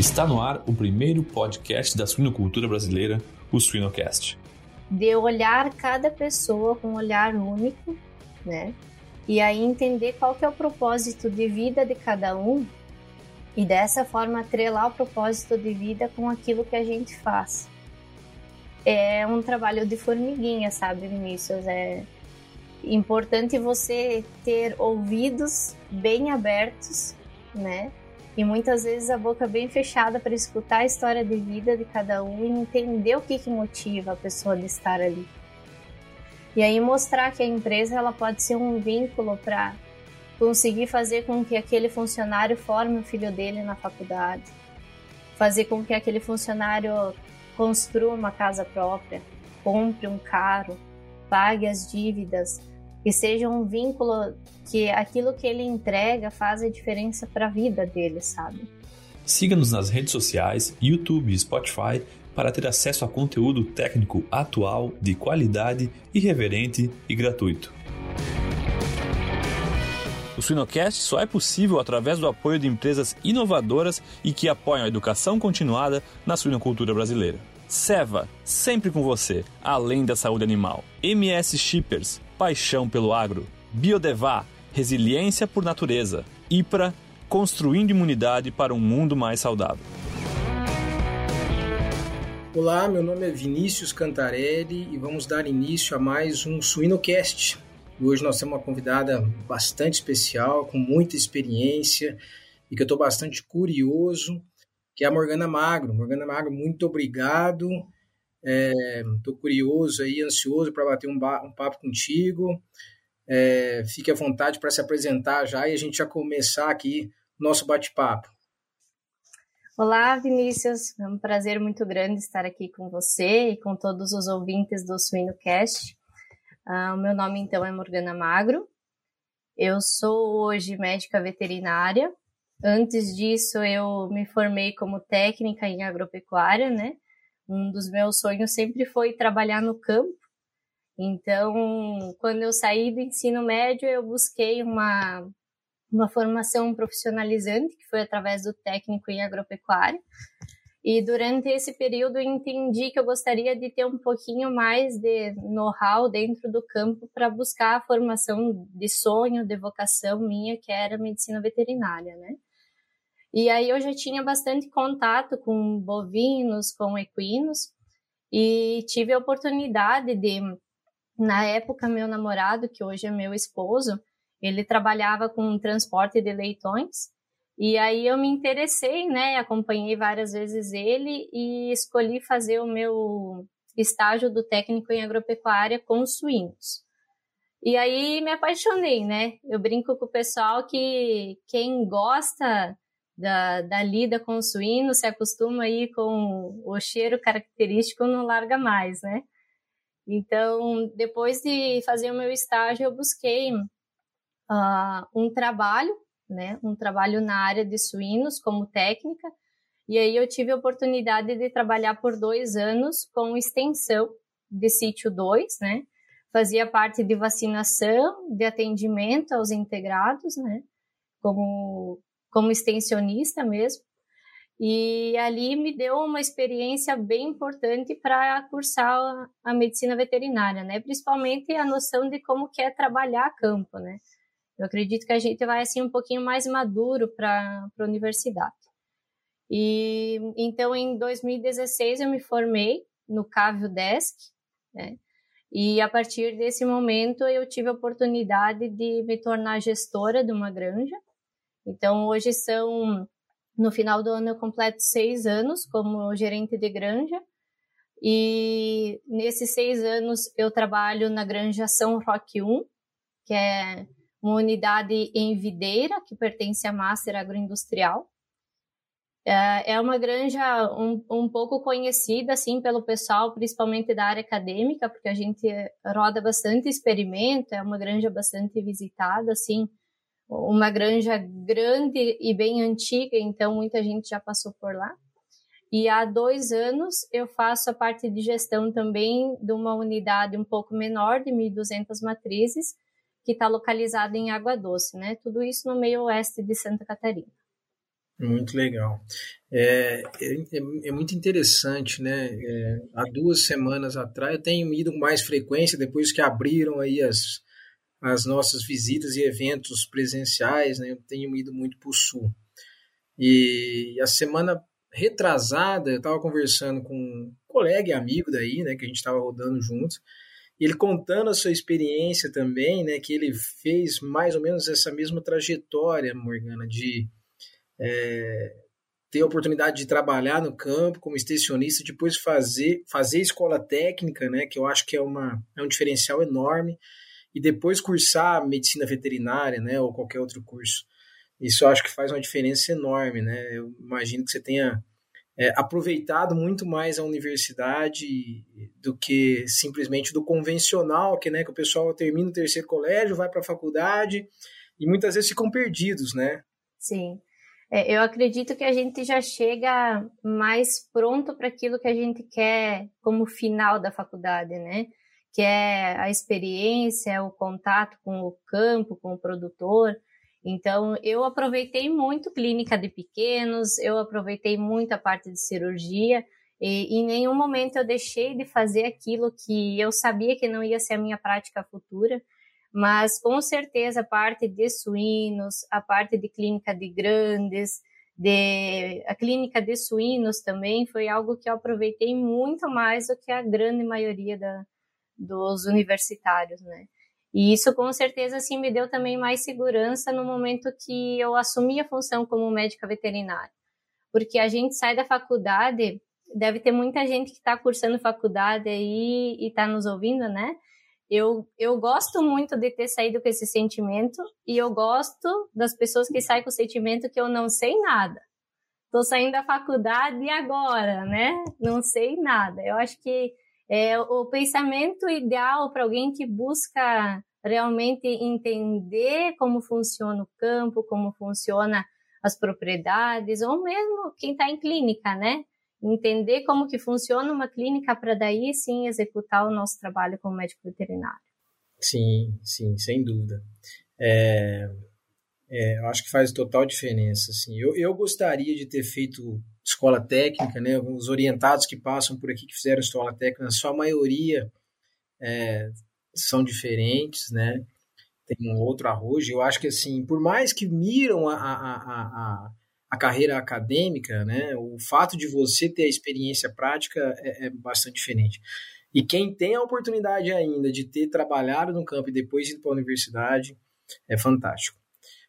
Está no ar o primeiro podcast da suinocultura brasileira, o Suinocast. De olhar cada pessoa com um olhar único, né? E aí entender qual que é o propósito de vida de cada um e dessa forma atrelar o propósito de vida com aquilo que a gente faz. É um trabalho de formiguinha, sabe, Vinícius? É importante você ter ouvidos bem abertos, né? E muitas vezes a boca bem fechada para escutar a história de vida de cada um e entender o que, que motiva a pessoa de estar ali. E aí mostrar que a empresa ela pode ser um vínculo para conseguir fazer com que aquele funcionário forme o filho dele na faculdade, fazer com que aquele funcionário construa uma casa própria, compre um carro, pague as dívidas, que seja um vínculo que aquilo que ele entrega faz a diferença para a vida dele, sabe? Siga-nos nas redes sociais, YouTube e Spotify para ter acesso a conteúdo técnico atual, de qualidade, irreverente e gratuito. O Suinocast só é possível através do apoio de empresas inovadoras e que apoiam a educação continuada na suinocultura brasileira. Seva, sempre com você, além da saúde animal. MS Shippers, paixão pelo agro. Biodevá, resiliência por natureza. IPRA, construindo imunidade para um mundo mais saudável. Olá, meu nome é Vinícius Cantarelli e vamos dar início a mais um Suinocast. Hoje nós temos uma convidada bastante especial, com muita experiência e que eu estou bastante curioso, que é a Morgana Magro. Morgana Magro, muito obrigado. Estou é, curioso aí, ansioso para bater um, um, papo contigo. É, fique à vontade para se apresentar já e a gente já começar aqui nosso bate-papo. Olá, Vinícius. É um prazer muito grande estar aqui com você e com todos os ouvintes do SuinoCast. Uh, o meu nome, então, é Morgana Magro. Eu sou hoje médica veterinária. Antes disso, eu me formei como técnica em agropecuária, né? Um dos meus sonhos sempre foi trabalhar no campo. Então, quando eu saí do ensino médio, eu busquei uma uma formação profissionalizante, que foi através do técnico em agropecuária. E durante esse período eu entendi que eu gostaria de ter um pouquinho mais de know-how dentro do campo para buscar a formação de sonho, de vocação minha, que era medicina veterinária, né? E aí eu já tinha bastante contato com bovinos, com equinos, e tive a oportunidade de, na época, meu namorado, que hoje é meu esposo, ele trabalhava com transporte de leitões. E aí eu me interessei, né? Acompanhei várias vezes ele e escolhi fazer o meu estágio do técnico em agropecuária com suínos. E aí me apaixonei, né? Eu brinco com o pessoal que quem gosta da, da lida com o suíno se acostuma aí com o cheiro característico não larga mais, né? Então, depois de fazer o meu estágio, eu busquei uh, um trabalho, né, um trabalho na área de suínos como técnica, e aí eu tive a oportunidade de trabalhar por dois anos com extensão de sítio 2, né, fazia parte de vacinação, de atendimento aos integrados, né, como, como extensionista mesmo, e ali me deu uma experiência bem importante para cursar a medicina veterinária, né? Principalmente a noção de como que é trabalhar a campo, né? Eu acredito que a gente vai assim um pouquinho mais maduro para a universidade. E então em 2016 eu me formei no Cavio Desk, né? E a partir desse momento eu tive a oportunidade de me tornar gestora de uma granja. Então hoje são no final do ano eu completo seis anos como gerente de granja. E nesses seis anos eu trabalho na granja São Roque 1, que é uma unidade em Videira, que pertence à Master Agroindustrial. É, é uma granja um, um pouco conhecida, assim, pelo pessoal, principalmente da área acadêmica, porque a gente roda bastante experimento, é uma granja bastante visitada, assim, uma granja grande e bem antiga, então muita gente já passou por lá. E há dois anos eu faço a parte de gestão também de uma unidade um pouco menor, de 1.200 matrizes, que está localizada em Água Doce, né? Tudo isso no meio oeste de Santa Catarina. Muito legal. É, é, é, é muito interessante, né? É, há duas semanas atrás, eu tenho ido com mais frequência, depois que abriram aí as, as nossas visitas e eventos presenciais, né? Eu tenho ido muito para o Sul. E a semana retrasada, eu estava conversando com um colega e amigo daí, né? Que a gente estava rodando juntos, ele contando a sua experiência também, né? Que ele fez mais ou menos essa mesma trajetória, Morgana, de é, ter a oportunidade de trabalhar no campo como extensionista, depois fazer, fazer escola técnica, né, que eu acho que é, uma, é um diferencial enorme, e depois cursar medicina veterinária, né, ou qualquer outro curso. Isso eu acho que faz uma diferença enorme, né? Eu imagino que você tenha é, aproveitado muito mais a universidade do que simplesmente do convencional, que, né, que o pessoal termina o terceiro colégio, vai para a faculdade e muitas vezes ficam perdidos, né? Sim. É, eu acredito que a gente já chega mais pronto para aquilo que a gente quer como final da faculdade, né? Que é a experiência, o contato com o campo, com o produtor. Então, eu aproveitei muito clínica de pequenos, eu aproveitei muito a parte de cirurgia, e em nenhum momento eu deixei de fazer aquilo que eu sabia que não ia ser a minha prática futura, mas com certeza a parte de suínos, a parte de clínica de grandes, de, a clínica de suínos também foi algo que eu aproveitei muito mais do que a grande maioria da, dos universitários, né? E isso com certeza assim me deu também mais segurança no momento que eu assumi a função como médica veterinária, porque a gente sai da faculdade, deve ter muita gente que está cursando faculdade aí e está nos ouvindo, né? Eu, eu gosto muito de ter saído com esse sentimento e eu gosto das pessoas que saem com o sentimento que eu não sei nada. Estou saindo da faculdade e agora, né? Não sei nada. Eu acho que é o pensamento ideal para alguém que busca realmente entender como funciona o campo, como funciona as propriedades, ou mesmo quem está em clínica, né? entender como que funciona uma clínica para daí sim executar o nosso trabalho como médico veterinário. Sim, sim, sem dúvida. É, é, eu acho que faz total diferença. Assim. Eu, eu gostaria de ter feito escola técnica, né? Os orientados que passam por aqui que fizeram escola técnica, a sua maioria é, são diferentes, né? Tem um outro arrojo. Eu acho que assim, por mais que miram a, a, a, a a carreira acadêmica, né, o fato de você ter a experiência prática é, é, bastante diferente. E quem tem a oportunidade ainda de ter trabalhado no campo e depois ido para a universidade, é fantástico.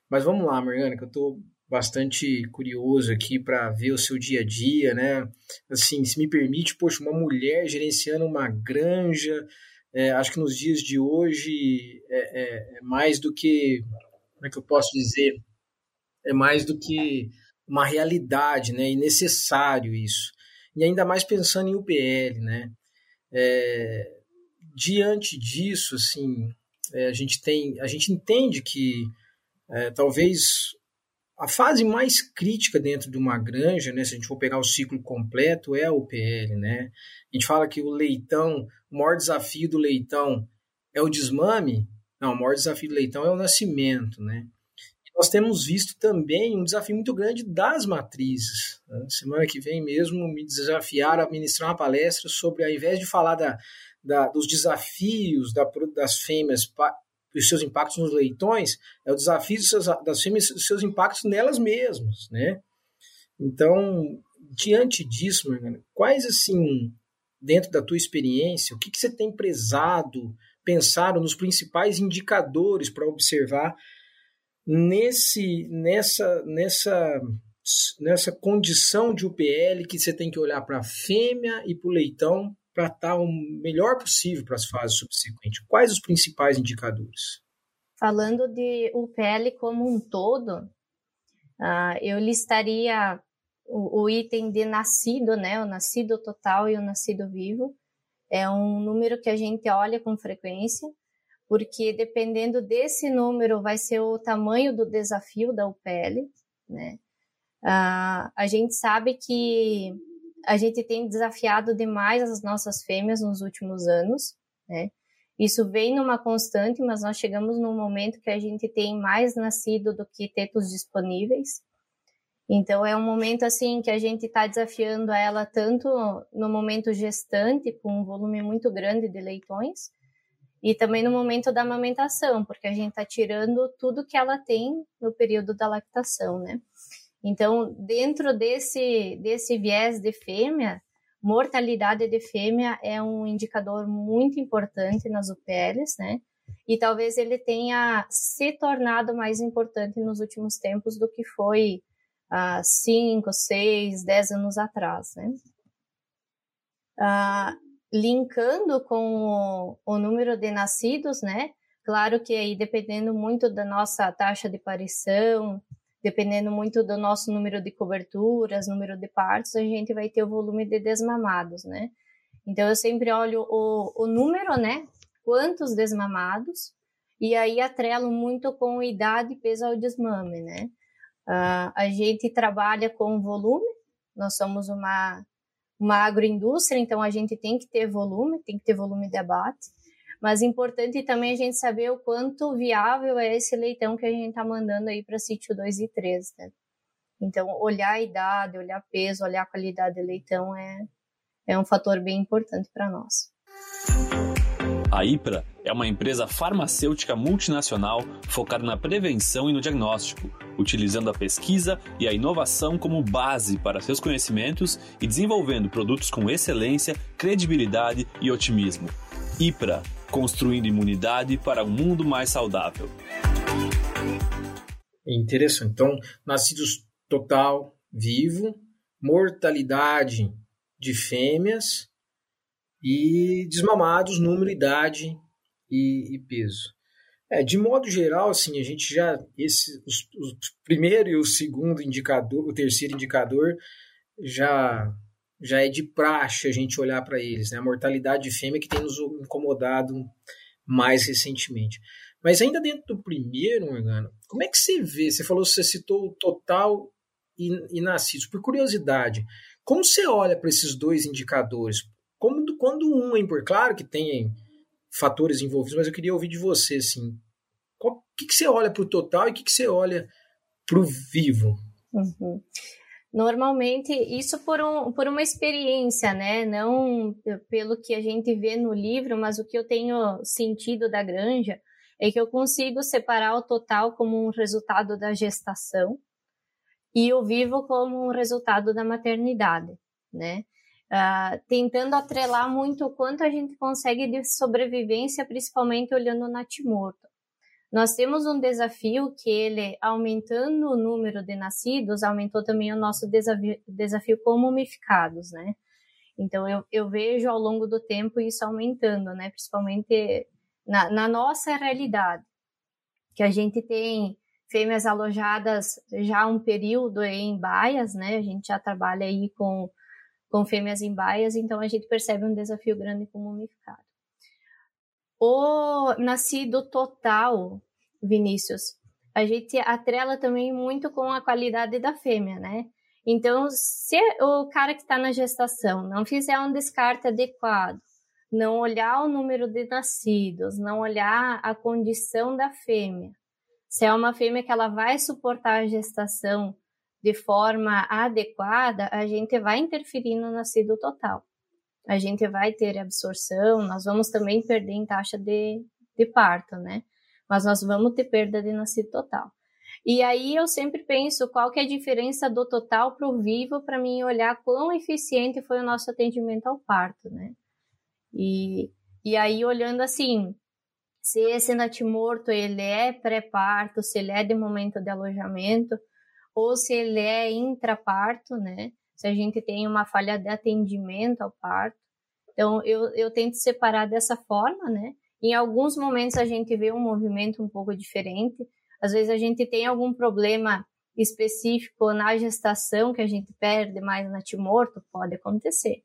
Mas vamos lá, Morgana, que eu estou bastante curioso aqui para ver o seu dia a dia, né? Assim, se me permite, poxa, uma mulher gerenciando uma granja, é, acho que nos dias de hoje é, é, é mais do que, como é que eu posso dizer? É mais do que uma realidade, né? E necessário isso. E ainda mais pensando em UPL, né? É, diante disso, assim, é, a gente tem, a gente entende que é, talvez a fase mais crítica dentro de uma granja, né, se a gente for pegar o ciclo completo, é a UPL, né? A gente fala que o leitão, o maior desafio do leitão é o desmame. Não, o maior desafio do leitão é o nascimento, né? nós temos visto também um desafio muito grande das matrizes. Né? Semana que vem mesmo me desafiaram a ministrar uma palestra sobre, ao invés de falar da, da, dos desafios da, das fêmeas os seus impactos nos leitões, é o desafio das fêmeas os seus impactos nelas mesmas, né? Então, diante disso, quais, assim, dentro da tua experiência, o que, que você tem prezado, pensado nos principais indicadores para observar nesse, nessa, nessa, nessa condição de UPL que você tem que olhar para a fêmea e para o leitão para estar o melhor possível para as fases subsequentes? Quais os principais indicadores? Falando de UPL como um todo, uh, eu listaria o, o, item de nascido, né? O nascido total e o nascido vivo. É um número que a gente olha com frequência porque dependendo desse número vai ser o tamanho do desafio da UPL, né? Ah, a gente sabe que a gente tem desafiado demais as nossas fêmeas nos últimos anos, né? Isso vem numa constante, mas nós chegamos num momento que a gente tem mais nascido do que tetos disponíveis. Então é um momento assim que a gente está desafiando ela tanto no momento gestante, com um volume muito grande de leitões, e também no momento da amamentação, porque a gente está tirando tudo que ela tem no período da lactação, né? Então, dentro desse, desse viés de fêmea, mortalidade de fêmea é um indicador muito importante nas UPLs, né? E talvez ele tenha se tornado mais importante nos últimos tempos do que foi há 5, 6, 10 anos atrás, né? Ah, linkando com o, o número de nascidos, né? Claro que aí dependendo muito da nossa taxa de aparição, dependendo muito do nosso número de coberturas, número de partos, a gente vai ter o volume de desmamados, né? Então eu sempre olho o, o número, né? Quantos desmamados, e aí atrelo muito com idade e peso ao desmame, né? Uh, a gente trabalha com volume, nós somos uma, uma agroindústria, então a gente tem que ter volume, tem que ter volume de abate. Mas importante também a gente saber o quanto viável é esse leitão que a gente está mandando aí para sítio 2 e 3, né? Então, olhar a idade, olhar peso, olhar a qualidade do leitão é, é um fator bem importante para nós. A IPRA é uma empresa farmacêutica multinacional focada na prevenção e no diagnóstico, utilizando a pesquisa e a inovação como base para seus conhecimentos e desenvolvendo produtos com excelência, credibilidade e otimismo. IPRA construindo imunidade para um mundo mais saudável. Interessante. Então, nascidos total, vivo, mortalidade de fêmeas e desmamados, número, idade e, e peso. É, de modo geral, assim, a gente já esse os, os primeiro e o segundo indicador, o terceiro indicador já já é de praxe a gente olhar para eles, né? A mortalidade de fêmea que tem nos incomodado mais recentemente. Mas ainda dentro do primeiro, Morgana, como é que você vê? Você falou, você citou o total e, e nascidos. Por curiosidade, como você olha para esses dois indicadores? Como quando um é importante, claro que tem fatores envolvidos, mas eu queria ouvir de você, assim, o que, que você olha para o total e o que, que você olha para o vivo? Uhum. Normalmente, isso por, um, por uma experiência, né? Não pelo que a gente vê no livro, mas o que eu tenho sentido da granja é que eu consigo separar o total como um resultado da gestação e o vivo como um resultado da maternidade, né? Uh, tentando atrelar muito o quanto a gente consegue de sobrevivência, principalmente olhando o natimorto. Nós temos um desafio que ele, aumentando o número de nascidos, aumentou também o nosso desafio, desafio com mumificados, né? Então, eu, eu vejo ao longo do tempo isso aumentando, né? Principalmente na, na nossa realidade, que a gente tem fêmeas alojadas já há um período em baias, né? A gente já trabalha aí com, com fêmeas em baias, então a gente percebe um desafio grande com mumificado. O nascido total, Vinícius, a gente atrela também muito com a qualidade da fêmea, né? Então, se o cara que está na gestação não fizer um descarte adequado, não olhar o número de nascidos, não olhar a condição da fêmea, se é uma fêmea que ela vai suportar a gestação de forma adequada, a gente vai interferir no nascido total a gente vai ter absorção, nós vamos também perder em taxa de, de parto, né? Mas nós vamos ter perda de nascido total. E aí eu sempre penso qual que é a diferença do total para o vivo para mim olhar quão eficiente foi o nosso atendimento ao parto, né? E, e aí olhando assim, se esse natimorto ele é pré-parto, se ele é de momento de alojamento, ou se ele é intraparto, né? Se a gente tem uma falha de atendimento ao parto. Então, eu, eu tento separar dessa forma, né? Em alguns momentos a gente vê um movimento um pouco diferente. Às vezes a gente tem algum problema específico na gestação que a gente perde mais natimorto, pode acontecer.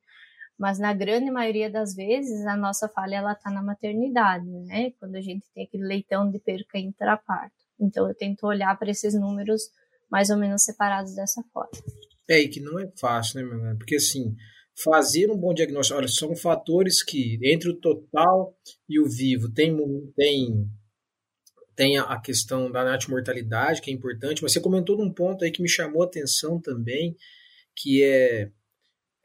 Mas na grande maioria das vezes a nossa falha ela está na maternidade, né? Quando a gente tem aquele leitão de perca intraparto. Então eu tento olhar para esses números mais ou menos separados dessa forma. É, e que não é fácil, né, meu irmão? Porque assim, fazer um bom diagnóstico, olha, são fatores que, entre o total e o vivo, tem, tem tem a questão da natimortalidade, que é importante, mas você comentou num ponto aí que me chamou a atenção também, que é,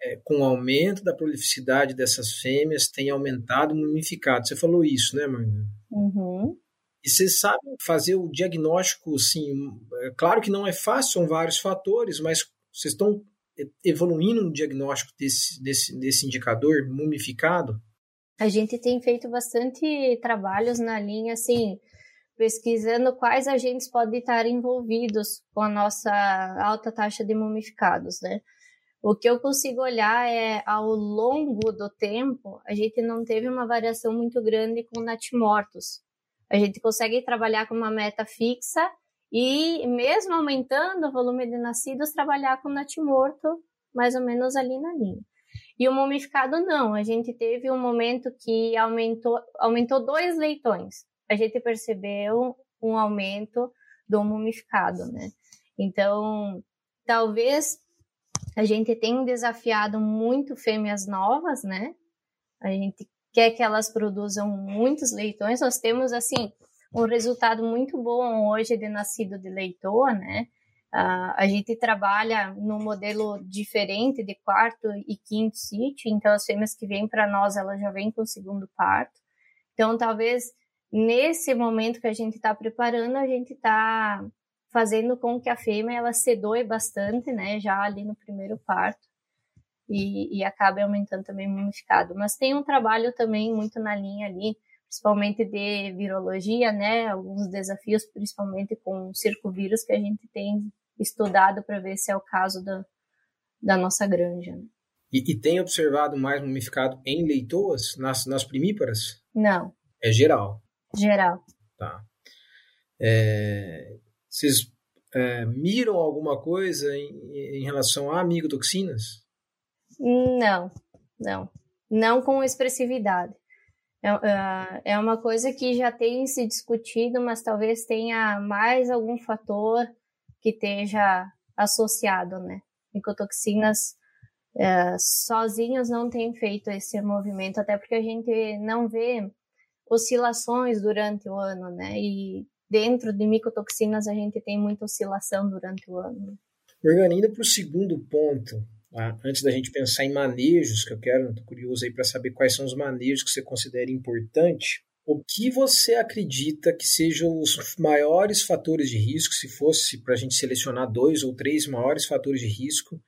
é com o aumento da prolificidade dessas fêmeas, tem aumentado o mumificado. Você falou isso, né, Marina? Uhum. E vocês sabem fazer o diagnóstico, assim, é claro que não é fácil, são vários fatores, mas vocês estão evoluindo no diagnóstico desse, desse, desse indicador mumificado? A gente tem feito bastante trabalhos na linha, assim, pesquisando quais agentes podem estar envolvidos com a nossa alta taxa de mumificados, né? O que eu consigo olhar é, ao longo do tempo, a gente não teve uma variação muito grande com natimortos. A gente consegue trabalhar com uma meta fixa e, mesmo aumentando o volume de nascidos, trabalhar com natimorto mais ou menos ali na linha. E o mumificado não, a gente teve um momento que aumentou, aumentou dois leitões a gente percebeu um aumento do mumificado, né? Então, talvez a gente tenha desafiado muito fêmeas novas, né? A gente quer que elas produzam muitos leitões. Nós temos, assim, um resultado muito bom hoje de nascido de leitoa, né? Uh, a gente trabalha no modelo diferente de quarto e quinto sítio, então as fêmeas que vêm para nós, elas já vêm com o segundo parto. Então, talvez nesse momento que a gente está preparando, a gente está fazendo com que a fêmea ela se doe bastante, né, já ali no primeiro parto e, e acabe aumentando também o mumificado. Mas tem um trabalho também muito na linha ali, principalmente de virologia, né, alguns desafios, principalmente com o circovírus que a gente tem estudado para ver se é o caso da, da nossa granja. Né? E, e, tem observado mais mumificado em leitoas, nas, nas primíparas? Não. É geral. Geral. Tá. É, vocês é, miram alguma coisa em, em relação a amigotoxinas? Não, não. Não com expressividade. É, é, é uma coisa que já tem se discutido, mas talvez tenha mais algum fator que esteja associado, né? Micotoxinas é, sozinhos não têm feito esse movimento, até porque a gente não vê oscilações durante o ano, né? E dentro de micotoxinas a gente tem muita oscilação durante o ano. Morgana, indo para o segundo ponto, tá? antes da gente pensar em manejos, que eu quero, estou curioso aí para saber quais são os manejos que você considera importante. O que você acredita que sejam os maiores fatores de risco, se fosse para a gente selecionar dois ou três maiores fatores de risco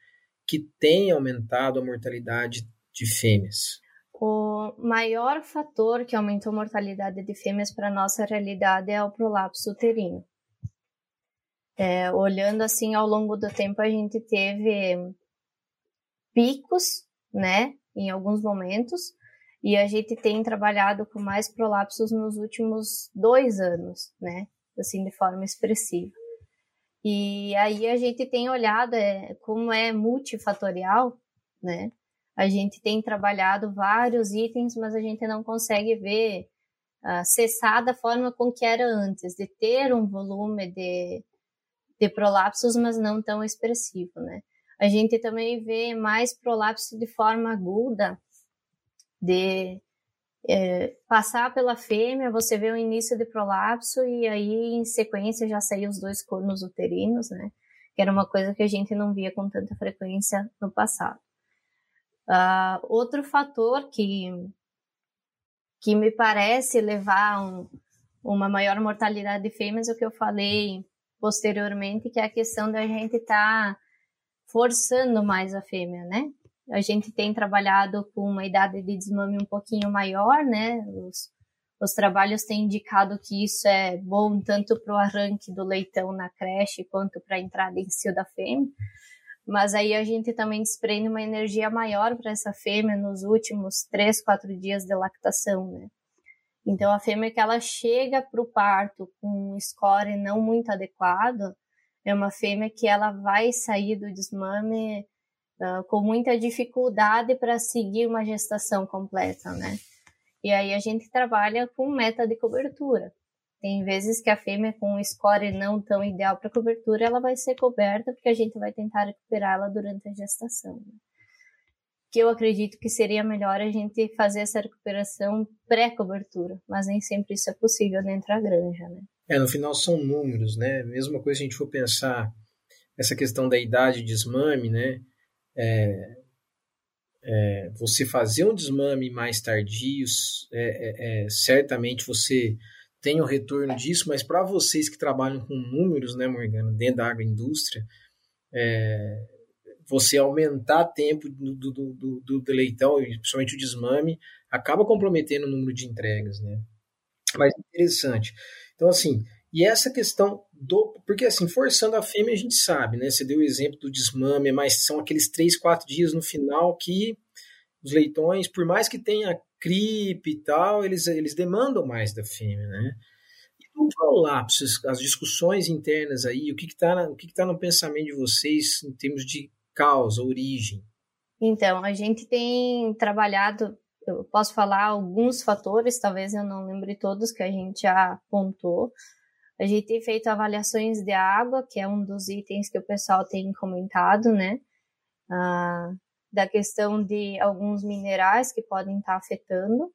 que têm aumentado a mortalidade de fêmeas? O maior fator que aumentou a mortalidade de fêmeas para nossa realidade é o prolapso uterino. É, olhando assim ao longo do tempo, a gente teve picos, né, em alguns momentos, e a gente tem trabalhado com mais prolapsos nos últimos dois anos, né, assim, de forma expressiva. E aí a gente tem olhado é, como é multifatorial, né, a gente tem trabalhado vários itens, mas a gente não consegue ver uh, cessar da forma com que era antes, de ter um volume de, de prolapsos, mas não tão expressivo, né? A gente também vê mais prolapso de forma aguda, de é, passar pela fêmea, você vê o início de prolapso e aí em sequência já saíram os dois cornos uterinos, né? Que era uma coisa que a gente não via com tanta frequência no passado. Uh, outro fator que, que me parece levar um, uma maior mortalidade de fêmeas é o que eu falei posteriormente, que é a questão da gente estar tá forçando mais a fêmea, né? A gente tem trabalhado com uma idade de desmame um pouquinho maior, né? Os, os trabalhos têm indicado que isso é bom tanto para o arranque do leitão na creche quanto para a entrada em cio da fêmea mas aí a gente também desprende uma energia maior para essa fêmea nos últimos três, quatro dias de lactação, né? Então a fêmea que ela chega para o parto com um score não muito adequado é uma fêmea que ela vai sair do desmame uh, com muita dificuldade para seguir uma gestação completa, né? E aí a gente trabalha com meta de cobertura. Tem vezes que a fêmea com um score não tão ideal para cobertura, ela vai ser coberta porque a gente vai tentar recuperá-la durante a gestação. Né? Que eu acredito que seria melhor a gente fazer essa recuperação pré-cobertura, mas nem sempre isso é possível dentro da granja, né? É, no final são números, né? Mesma coisa se a gente for pensar essa questão da idade de desmame, né? É, é, você fazer um desmame mais tardio, é, é, é certamente você tem o retorno disso, mas para vocês que trabalham com números, né, Morgana, dentro da agroindústria, é, você aumentar tempo do, do, do, do, do leitão, principalmente o desmame, acaba comprometendo o número de entregas, né? Mas interessante. Então, assim, e essa questão do. Porque, assim, forçando a fêmea, a gente sabe, né? Você deu o exemplo do desmame, mas são aqueles três, quatro dias no final que os leitões, por mais que tenha cripe e tal, eles, eles demandam mais da fêmea, né? E o prolapso, as discussões internas aí, o que está o que que tá no pensamento de vocês em termos de causa, origem? Então, a gente tem trabalhado, eu posso falar alguns fatores, talvez eu não lembre todos que a gente já apontou. A gente tem feito avaliações de água, que é um dos itens que o pessoal tem comentado, né? Ah, da questão de alguns minerais que podem estar afetando,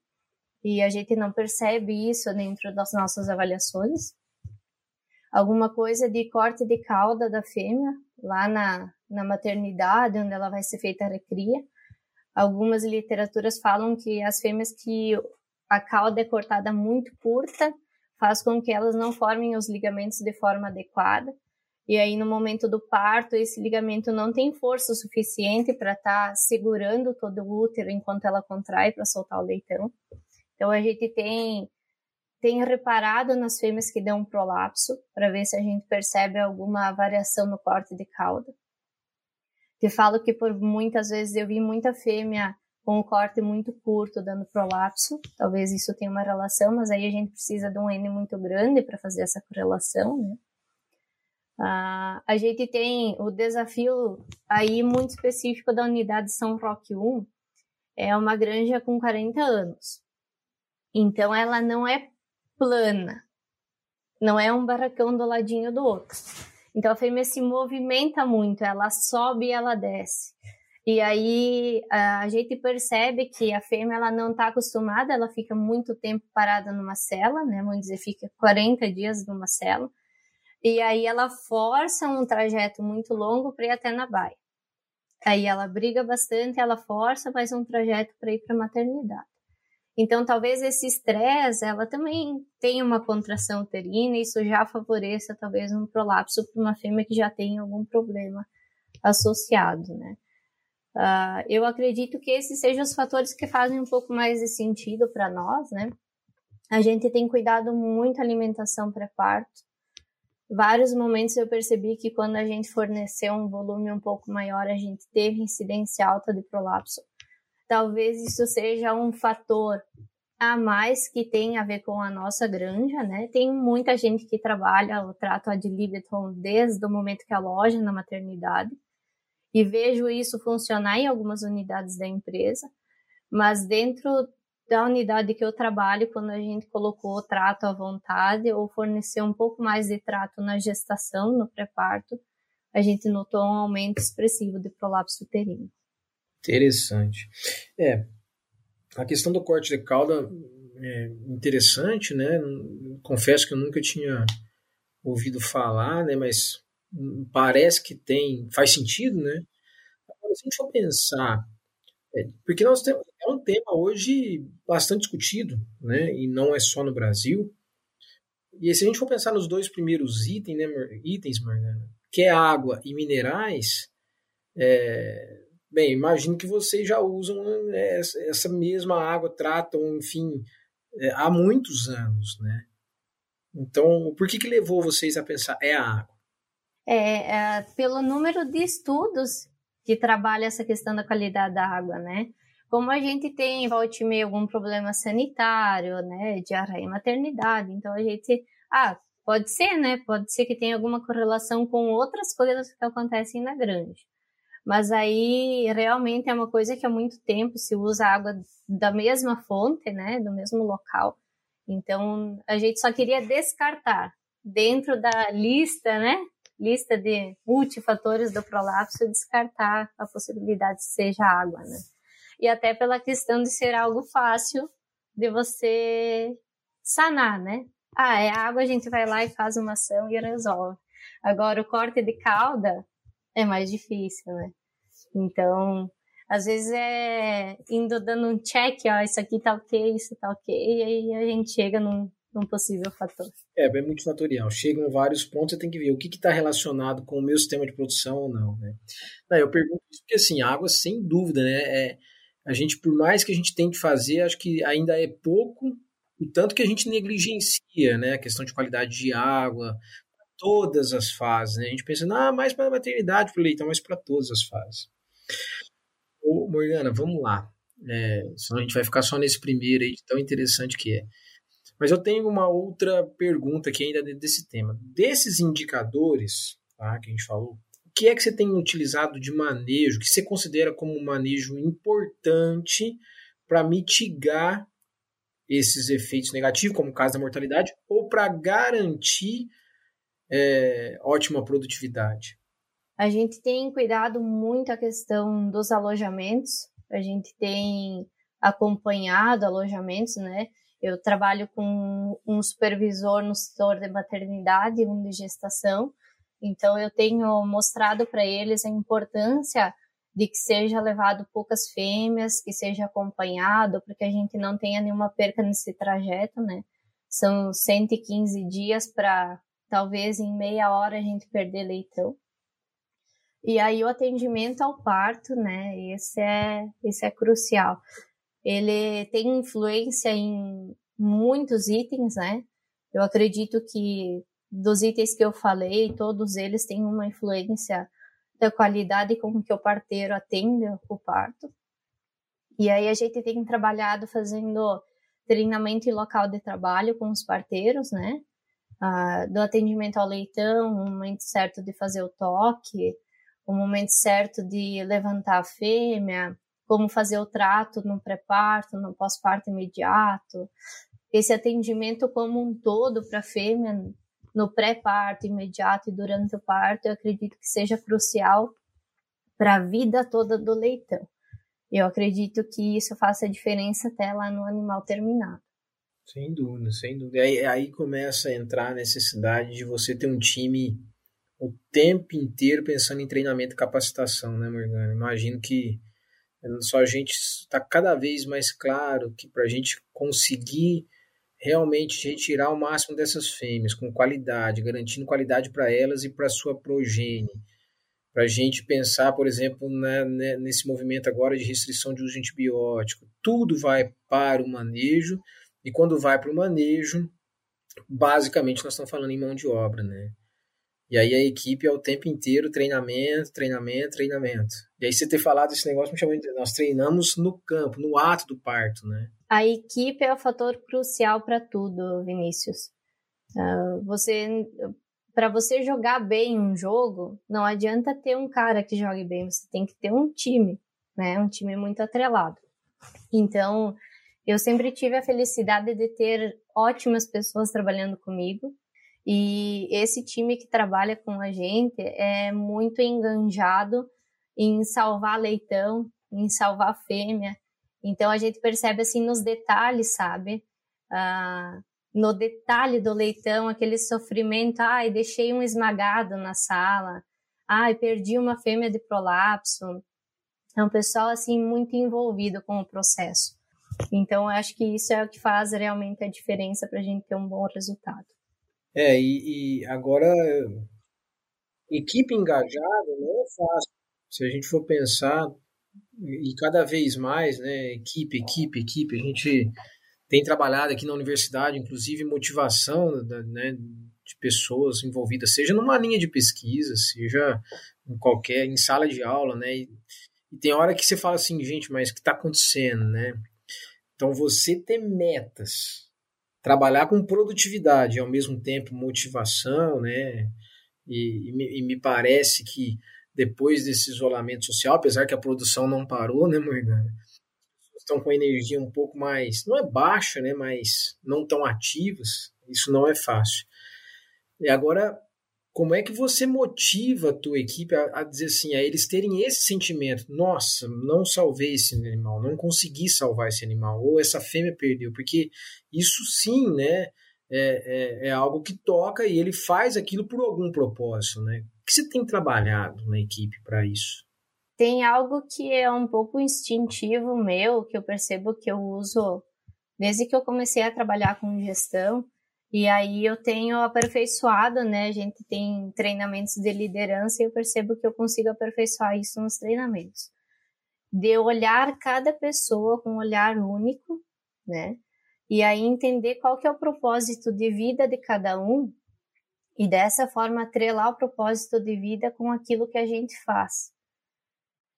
e a gente não percebe isso dentro das nossas avaliações. Alguma coisa de corte de cauda da fêmea, lá na, na maternidade, onde ela vai ser feita a recria. Algumas literaturas falam que as fêmeas que a cauda é cortada muito curta faz com que elas não formem os ligamentos de forma adequada. E aí, no momento do parto, esse ligamento não tem força suficiente para estar tá segurando todo o útero enquanto ela contrai para soltar o leitão. Então, a gente tem tem reparado nas fêmeas que dão um prolapso para ver se a gente percebe alguma variação no corte de cauda. Te falo que por muitas vezes eu vi muita fêmea com um corte muito curto dando prolapso. Talvez isso tenha uma relação, mas aí a gente precisa de um N muito grande para fazer essa correlação, né? Ah, a gente tem o desafio aí muito específico da unidade São Roque 1, é uma granja com 40 anos. Então ela não é plana. Não é um barracão do ladinho do outro. Então a fêmea se movimenta muito, ela sobe e ela desce. E aí a gente percebe que a fêmea ela não está acostumada, ela fica muito tempo parada numa cela, né? Vamos dizer, fica 40 dias numa cela. E aí ela força um trajeto muito longo para ir até na baia. Aí ela briga bastante, ela força mais um trajeto para ir para a maternidade. Então, talvez esse estresse, ela também tenha uma contração uterina e isso já favoreça talvez um prolapso para uma fêmea que já tem algum problema associado, né? Uh, eu acredito que esses sejam os fatores que fazem um pouco mais de sentido para nós, né? A gente tem cuidado muito a alimentação pré-parto. Vários momentos eu percebi que quando a gente forneceu um volume um pouco maior, a gente teve incidência alta de prolapso talvez isso seja um fator a mais que tem a ver com a nossa granja, né? Tem muita gente que trabalha o trato ad libitum desde o momento que aloja na maternidade e vejo isso funcionar em algumas unidades da empresa, mas dentro da unidade que eu trabalho, quando a gente colocou o trato à vontade ou forneceu um pouco mais de trato na gestação, no pré-parto, a gente notou um aumento expressivo de prolapso uterino. Interessante. É, a questão do corte de cauda é interessante, né? Confesso que eu nunca tinha ouvido falar, né? Mas parece que tem, faz sentido, né? Agora, se a gente for pensar, é, porque nós temos, é um tema hoje bastante discutido, né? E não é só no Brasil. E se a gente for pensar nos dois primeiros itens, né, itens, Margana, que é água e minerais, é, Bem, imagino que vocês já usam né, essa mesma água, tratam, enfim, é, há muitos anos, né? Então, por que que levou vocês a pensar é a água? É, é pelo número de estudos que trabalha essa questão da qualidade da água, né? Como a gente tem, volte meia, algum problema sanitário, né, de arraia e maternidade, então a gente, ah, pode ser, né, pode ser que tenha alguma correlação com outras coisas que acontecem na grande. Mas aí realmente é uma coisa que há muito tempo se usa água da mesma fonte, né, do mesmo local. Então a gente só queria descartar dentro da lista, né, lista de multifatores do prolapso, descartar a possibilidade de seja água, né. E até pela questão de ser algo fácil de você sanar, né? Ah, é água, a gente vai lá e faz uma ação e resolve. Agora, o corte de cauda é mais difícil, né? Então, às vezes é indo dando um check, ó, isso aqui tá ok, isso tá ok, e aí a gente chega num, num possível fator. É, é multifatorial. Chegam vários pontos, você tem que ver o que está relacionado com o meu sistema de produção ou não, né? eu pergunto isso porque, assim, água, sem dúvida, né? É, a gente, por mais que a gente tente fazer, acho que ainda é pouco o tanto que a gente negligencia, né? A questão de qualidade de água, todas as fases, né? A gente pensa, ah, mais para a maternidade, para o leitão, mas para todas as fases. Ô, Morgana, vamos lá. É, senão a gente vai ficar só nesse primeiro aí, tão interessante que é. Mas eu tenho uma outra pergunta aqui ainda desse tema. Desses indicadores tá, que a gente falou, o que é que você tem utilizado de manejo, que você considera como um manejo importante para mitigar esses efeitos negativos, como o caso da mortalidade, ou para garantir é, ótima produtividade? A gente tem cuidado muito a questão dos alojamentos, a gente tem acompanhado alojamentos, né? Eu trabalho com um supervisor no setor de maternidade um de gestação, então eu tenho mostrado para eles a importância de que seja levado poucas fêmeas, que seja acompanhado, porque a gente não tenha nenhuma perca nesse trajeto, né? São 115 dias para talvez em meia hora a gente perder leitão. E aí o atendimento ao parto, né? Esse é, esse é crucial. Ele tem influência em muitos itens, né? Eu acredito que dos itens que eu falei, todos eles têm uma influência da qualidade com que o parteiro atende o parto. E aí a gente tem trabalhado fazendo treinamento em local de trabalho com os parteiros, né? Ah, do atendimento ao leitão, o momento certo de fazer o toque, o momento certo de levantar a fêmea, como fazer o trato no pré-parto, no pós-parto imediato, esse atendimento como um todo para a fêmea no pré-parto imediato e durante o parto, eu acredito que seja crucial para a vida toda do leitão. Eu acredito que isso faça diferença até lá no animal terminado. Sem dúvida, sem dúvida. Aí, aí começa a entrar a necessidade de você ter um time o tempo inteiro pensando em treinamento e capacitação, né, Morgana? Imagino que só a gente está cada vez mais claro que para a gente conseguir realmente retirar o máximo dessas fêmeas com qualidade, garantindo qualidade para elas e para sua progênie. Para a gente pensar, por exemplo, né, nesse movimento agora de restrição de uso de antibiótico. Tudo vai para o manejo, e quando vai para o manejo, basicamente nós estamos falando em mão de obra, né? E aí a equipe é o tempo inteiro treinamento, treinamento, treinamento. E aí você ter falado esse negócio me chamou de nós treinamos no campo, no ato do parto, né? A equipe é o fator crucial para tudo, Vinícius. Uh, você para você jogar bem um jogo, não adianta ter um cara que jogue bem, você tem que ter um time, né? Um time muito atrelado. Então, eu sempre tive a felicidade de ter ótimas pessoas trabalhando comigo, e esse time que trabalha com a gente é muito enganjado em salvar leitão, em salvar fêmea. Então a gente percebe assim nos detalhes, sabe? Ah, no detalhe do leitão, aquele sofrimento, ai, deixei um esmagado na sala, ai, perdi uma fêmea de prolapso. É um pessoal assim muito envolvido com o processo. Então eu acho que isso é o que faz realmente a diferença para a gente ter um bom resultado. É, e, e agora, equipe engajada não é fácil. Se a gente for pensar, e cada vez mais, né, equipe, equipe, equipe, a gente tem trabalhado aqui na universidade, inclusive motivação né, de pessoas envolvidas, seja numa linha de pesquisa, seja em qualquer, em sala de aula, né, e, e tem hora que você fala assim, gente, mas o que está acontecendo, né? Então você ter metas, trabalhar com produtividade e ao mesmo tempo motivação, né? E, e, me, e, me, parece que depois desse isolamento social, apesar que a produção não parou, né, Morgana? Estão com energia um pouco mais, não é baixa, né, mas não tão ativas. Isso não é fácil. E agora como é que você motiva a tua equipe a, a, dizer assim, a eles terem esse sentimento, nossa, não salvei esse animal, não consegui salvar esse animal, ou essa fêmea perdeu, porque isso sim, né, é, é, é, algo que toca e ele faz aquilo por algum propósito, né? O que você tem trabalhado na equipe para isso? Tem algo que é um pouco instintivo meu, que eu percebo que eu uso desde que eu comecei a trabalhar com gestão, e aí eu tenho aperfeiçoado, né? A gente tem treinamentos de liderança e eu percebo que eu consigo aperfeiçoar isso nos treinamentos. De olhar cada pessoa com um olhar único, né? E aí entender qual que é o propósito de vida de cada um e dessa forma atrelar o propósito de vida com aquilo que a gente faz.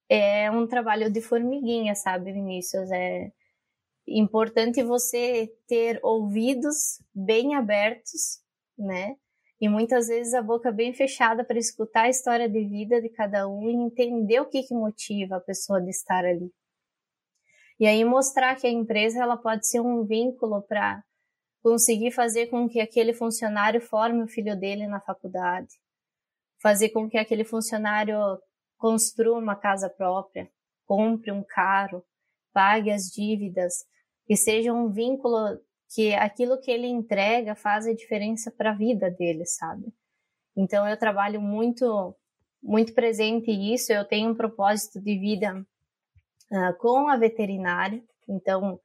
É um trabalho de formiguinha, sabe, Vinícius? É, importante você ter ouvidos bem abertos, né? E muitas vezes a boca bem fechada para escutar a história de vida de cada um e entender o que, que motiva a pessoa de estar ali. E aí mostrar que a empresa ela pode ser um vínculo para conseguir fazer com que aquele funcionário forme o filho dele na faculdade, fazer com que aquele funcionário construa uma casa própria, compre um carro, pague as dívidas, que seja um vínculo que aquilo que ele entrega faz a diferença para a vida dele, sabe? Então eu trabalho muito muito presente isso, eu tenho um propósito de vida uh, com a veterinária, então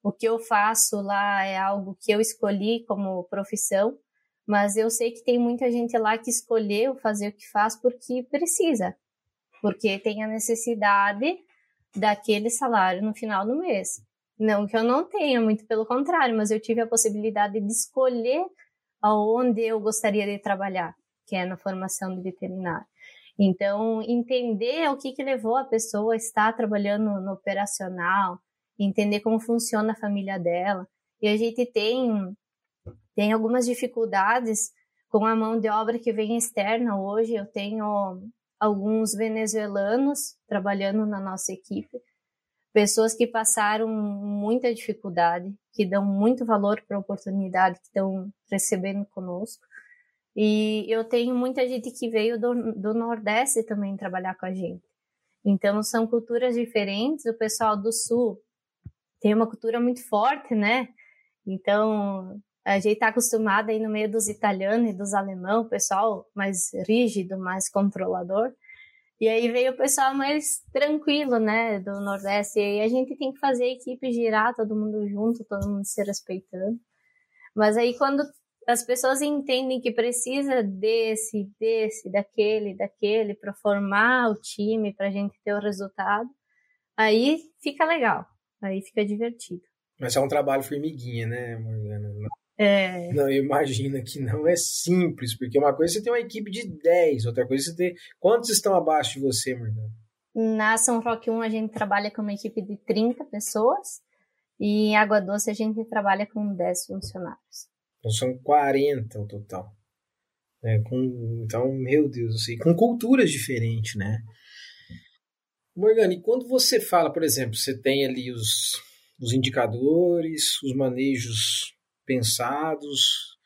o que eu faço lá é algo que eu escolhi como profissão, mas eu sei que tem muita gente lá que escolheu fazer o que faz porque precisa, porque tem a necessidade daquele salário no final do mês. Não que eu não tenha, muito pelo contrário, mas eu tive a possibilidade de escolher aonde eu gostaria de trabalhar, que é na formação de veterinário. Então, entender o que, que levou a pessoa a estar trabalhando no operacional, entender como funciona a família dela. E a gente tem, tem algumas dificuldades com a mão de obra que vem externa hoje. Eu tenho alguns venezuelanos trabalhando na nossa equipe pessoas que passaram muita dificuldade, que dão muito valor para a oportunidade que estão recebendo conosco. E eu tenho muita gente que veio do, do Nordeste também trabalhar com a gente. Então, são culturas diferentes. O pessoal do Sul tem uma cultura muito forte, né? Então, a gente está acostumado aí no meio dos italianos e dos alemães, o pessoal mais rígido, mais controlador. E aí veio o pessoal mais tranquilo, né, do Nordeste. E a gente tem que fazer a equipe girar, todo mundo junto, todo mundo se respeitando. Mas aí quando as pessoas entendem que precisa desse, desse, daquele, daquele para formar o time, para a gente ter o resultado, aí fica legal, aí fica divertido. Mas é um trabalho formiguinha, né, Morgana? É... Não, imagina que não é simples, porque uma coisa é você tem uma equipe de 10, outra coisa é você tem. Quantos estão abaixo de você, Morgana? Na São Roque 1 a gente trabalha com uma equipe de 30 pessoas e em Água Doce a gente trabalha com 10 funcionários. Então são 40 o total. É, com, então, meu Deus, assim, com culturas diferentes, né? Morgana, e quando você fala, por exemplo, você tem ali os, os indicadores, os manejos pensados.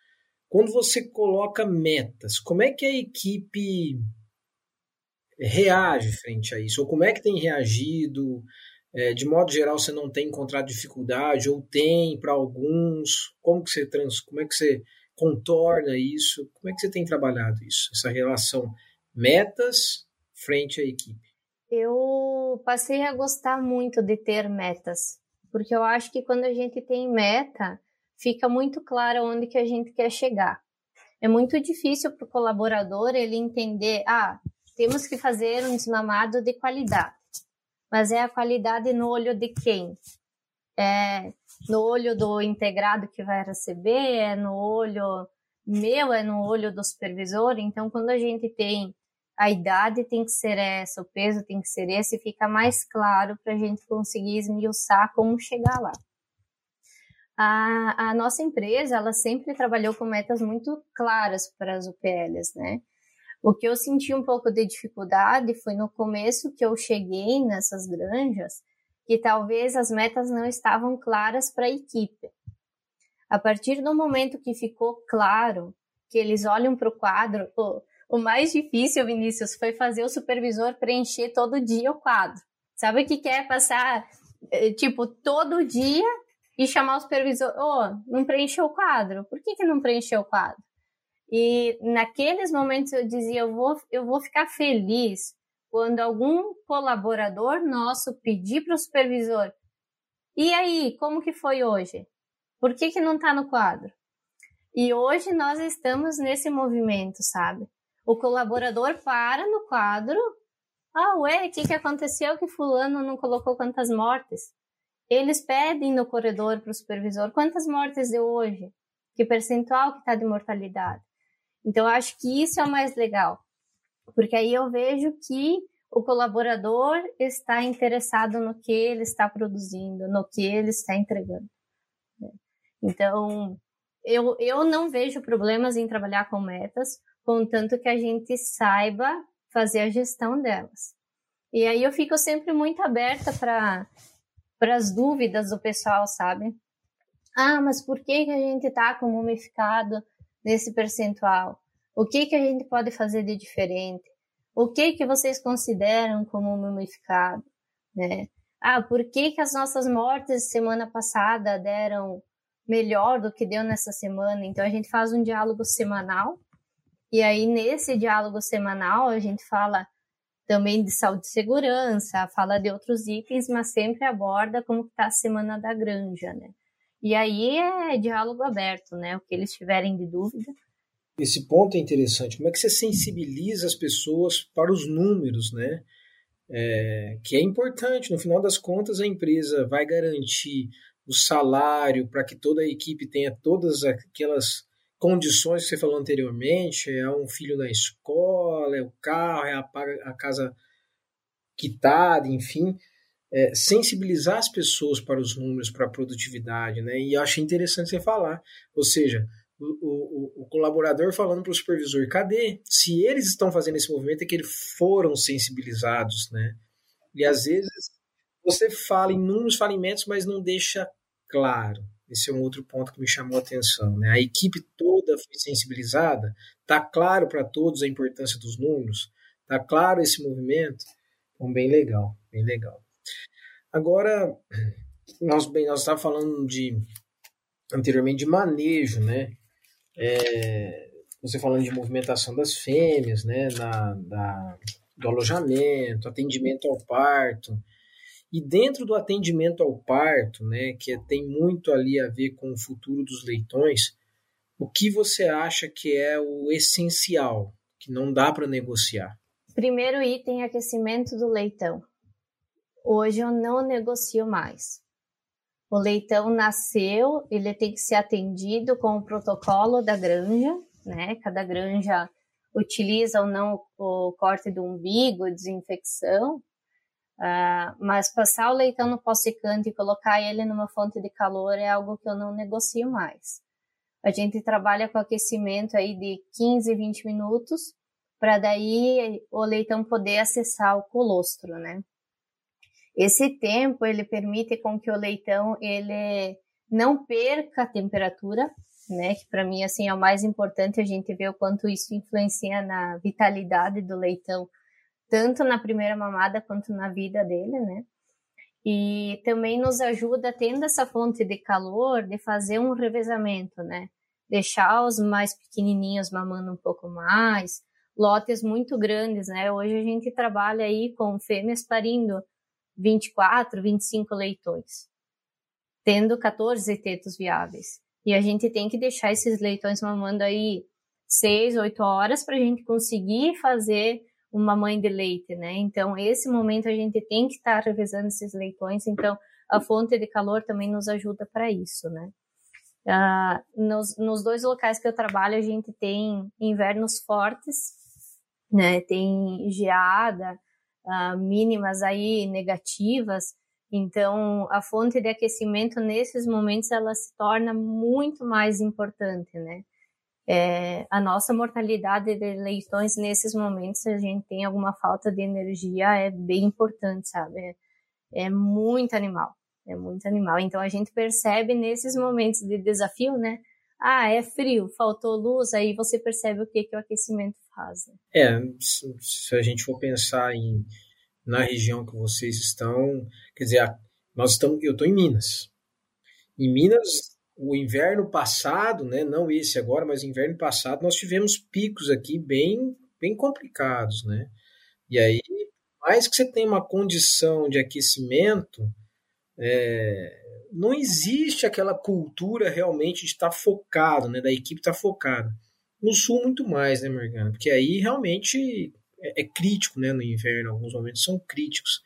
Quando você coloca metas, como é que a equipe reage frente a isso? Ou como é que tem reagido? É, de modo geral, você não tem encontrado dificuldade ou tem para alguns? Como que você trans, como é que você contorna isso? Como é que você tem trabalhado isso? Essa relação metas frente à equipe? Eu passei a gostar muito de ter metas, porque eu acho que quando a gente tem meta, fica muito claro onde que a gente quer chegar. É muito difícil para o colaborador ele entender, ah, temos que fazer um desmamado de qualidade. Mas é a qualidade no olho de quem? É no olho do integrado que vai receber, é no olho meu, é no olho do supervisor. Então, quando a gente tem a idade tem que ser essa, o peso tem que ser esse, fica mais claro para a gente conseguir esmiuçar como chegar lá a, a nossa empresa, ela sempre trabalhou com metas muito claras para as UPLs, né? O que eu senti um pouco de dificuldade foi no começo que eu cheguei nessas granjas, que talvez as metas não estavam claras para a equipe. A partir do momento que ficou claro que eles olham para o quadro, o mais difícil, Vinícius, foi fazer o supervisor preencher todo dia o quadro. Sabe o que quer é passar, eh, tipo, todo dia e chamar o supervisor, oh, não preencheu o quadro, por que, que não preencheu o quadro? E naqueles momentos eu dizia, eu vou, eu vou ficar feliz quando algum colaborador nosso pedir para o supervisor, e aí, como que foi hoje? Por que, que não está no quadro? E hoje nós estamos nesse movimento, sabe? O colaborador para no quadro. Ah, ué, o que, que aconteceu que fulano não colocou quantas mortes? Eles pedem no corredor para o supervisor quantas mortes deu hoje? Que percentual que está de mortalidade? Então, eu acho que isso é o mais legal. Porque aí eu vejo que o colaborador está interessado no que ele está produzindo, no que ele está entregando. Então, eu, eu não vejo problemas em trabalhar com metas, contanto que a gente saiba fazer a gestão delas. E aí eu fico sempre muito aberta para as dúvidas do pessoal, sabe? Ah, mas por que, que a gente está com mumificado nesse percentual? O que, que a gente pode fazer de diferente? O que que vocês consideram como mumificado, né? Ah, por que que as nossas mortes semana passada deram melhor do que deu nessa semana? Então a gente faz um diálogo semanal e aí nesse diálogo semanal a gente fala também de saúde e segurança, fala de outros itens, mas sempre aborda como está a semana da granja, né? E aí é diálogo aberto, né? O que eles tiverem de dúvida, esse ponto é interessante. Como é que você sensibiliza as pessoas para os números, né? É, que é importante. No final das contas, a empresa vai garantir o salário para que toda a equipe tenha todas aquelas condições que você falou anteriormente. É um filho na escola, é o carro, é a, a casa quitada, enfim. É, sensibilizar as pessoas para os números, para a produtividade, né? E eu achei interessante você falar. Ou seja, o, o, o colaborador falando para o supervisor, cadê? Se eles estão fazendo esse movimento, é que eles foram sensibilizados, né? E às vezes você fala em números, falimentos, mas não deixa claro. Esse é um outro ponto que me chamou a atenção. Né? A equipe toda foi sensibilizada, está claro para todos a importância dos números, está claro esse movimento. Então, bem legal, bem legal. Agora, nós bem, nós estávamos falando de anteriormente de manejo, né? é, você falando de movimentação das fêmeas, né, na, da, do alojamento, atendimento ao parto. E dentro do atendimento ao parto, né, que é, tem muito ali a ver com o futuro dos leitões, o que você acha que é o essencial, que não dá para negociar? Primeiro item, aquecimento do leitão. Hoje eu não negocio mais. O leitão nasceu, ele tem que ser atendido com o protocolo da granja, né? Cada granja utiliza ou não o corte do umbigo, desinfecção, uh, mas passar o leitão no pó secante e colocar ele numa fonte de calor é algo que eu não negocio mais. A gente trabalha com aquecimento aí de 15, 20 minutos, para daí o leitão poder acessar o colostro, né? Esse tempo ele permite com que o leitão ele não perca a temperatura, né? Que para mim assim é o mais importante a gente ver o quanto isso influencia na vitalidade do leitão, tanto na primeira mamada quanto na vida dele, né? E também nos ajuda tendo essa fonte de calor de fazer um revezamento, né? Deixar os mais pequenininhos mamando um pouco mais, lotes muito grandes, né? Hoje a gente trabalha aí com fêmeas parindo 24, 25 leitões, tendo 14 tetos viáveis. E a gente tem que deixar esses leitões mamando aí 6, 8 horas para a gente conseguir fazer uma mãe de leite, né? Então, esse momento a gente tem que estar revezando esses leitões. Então, a fonte de calor também nos ajuda para isso, né? Uh, nos, nos dois locais que eu trabalho, a gente tem invernos fortes, né? Tem geada, uh, mínimas aí negativas. Então, a fonte de aquecimento nesses momentos ela se torna muito mais importante, né? É, a nossa mortalidade de leitões nesses momentos, se a gente tem alguma falta de energia, é bem importante, sabe? É, é muito animal, é muito animal. Então, a gente percebe nesses momentos de desafio, né? Ah, é frio, faltou luz, aí você percebe o que, que o aquecimento faz. Né? É, se a gente for pensar em na região que vocês estão, quer dizer, nós estamos, eu estou em Minas. Em Minas, o inverno passado, né, não esse agora, mas inverno passado, nós tivemos picos aqui bem, bem complicados, né? E aí, mais que você tenha uma condição de aquecimento, é, não existe aquela cultura realmente de estar focado, né, da equipe estar focada. No sul, muito mais, né, Morgana? Porque aí realmente é, é crítico, né, no inverno, alguns momentos são críticos.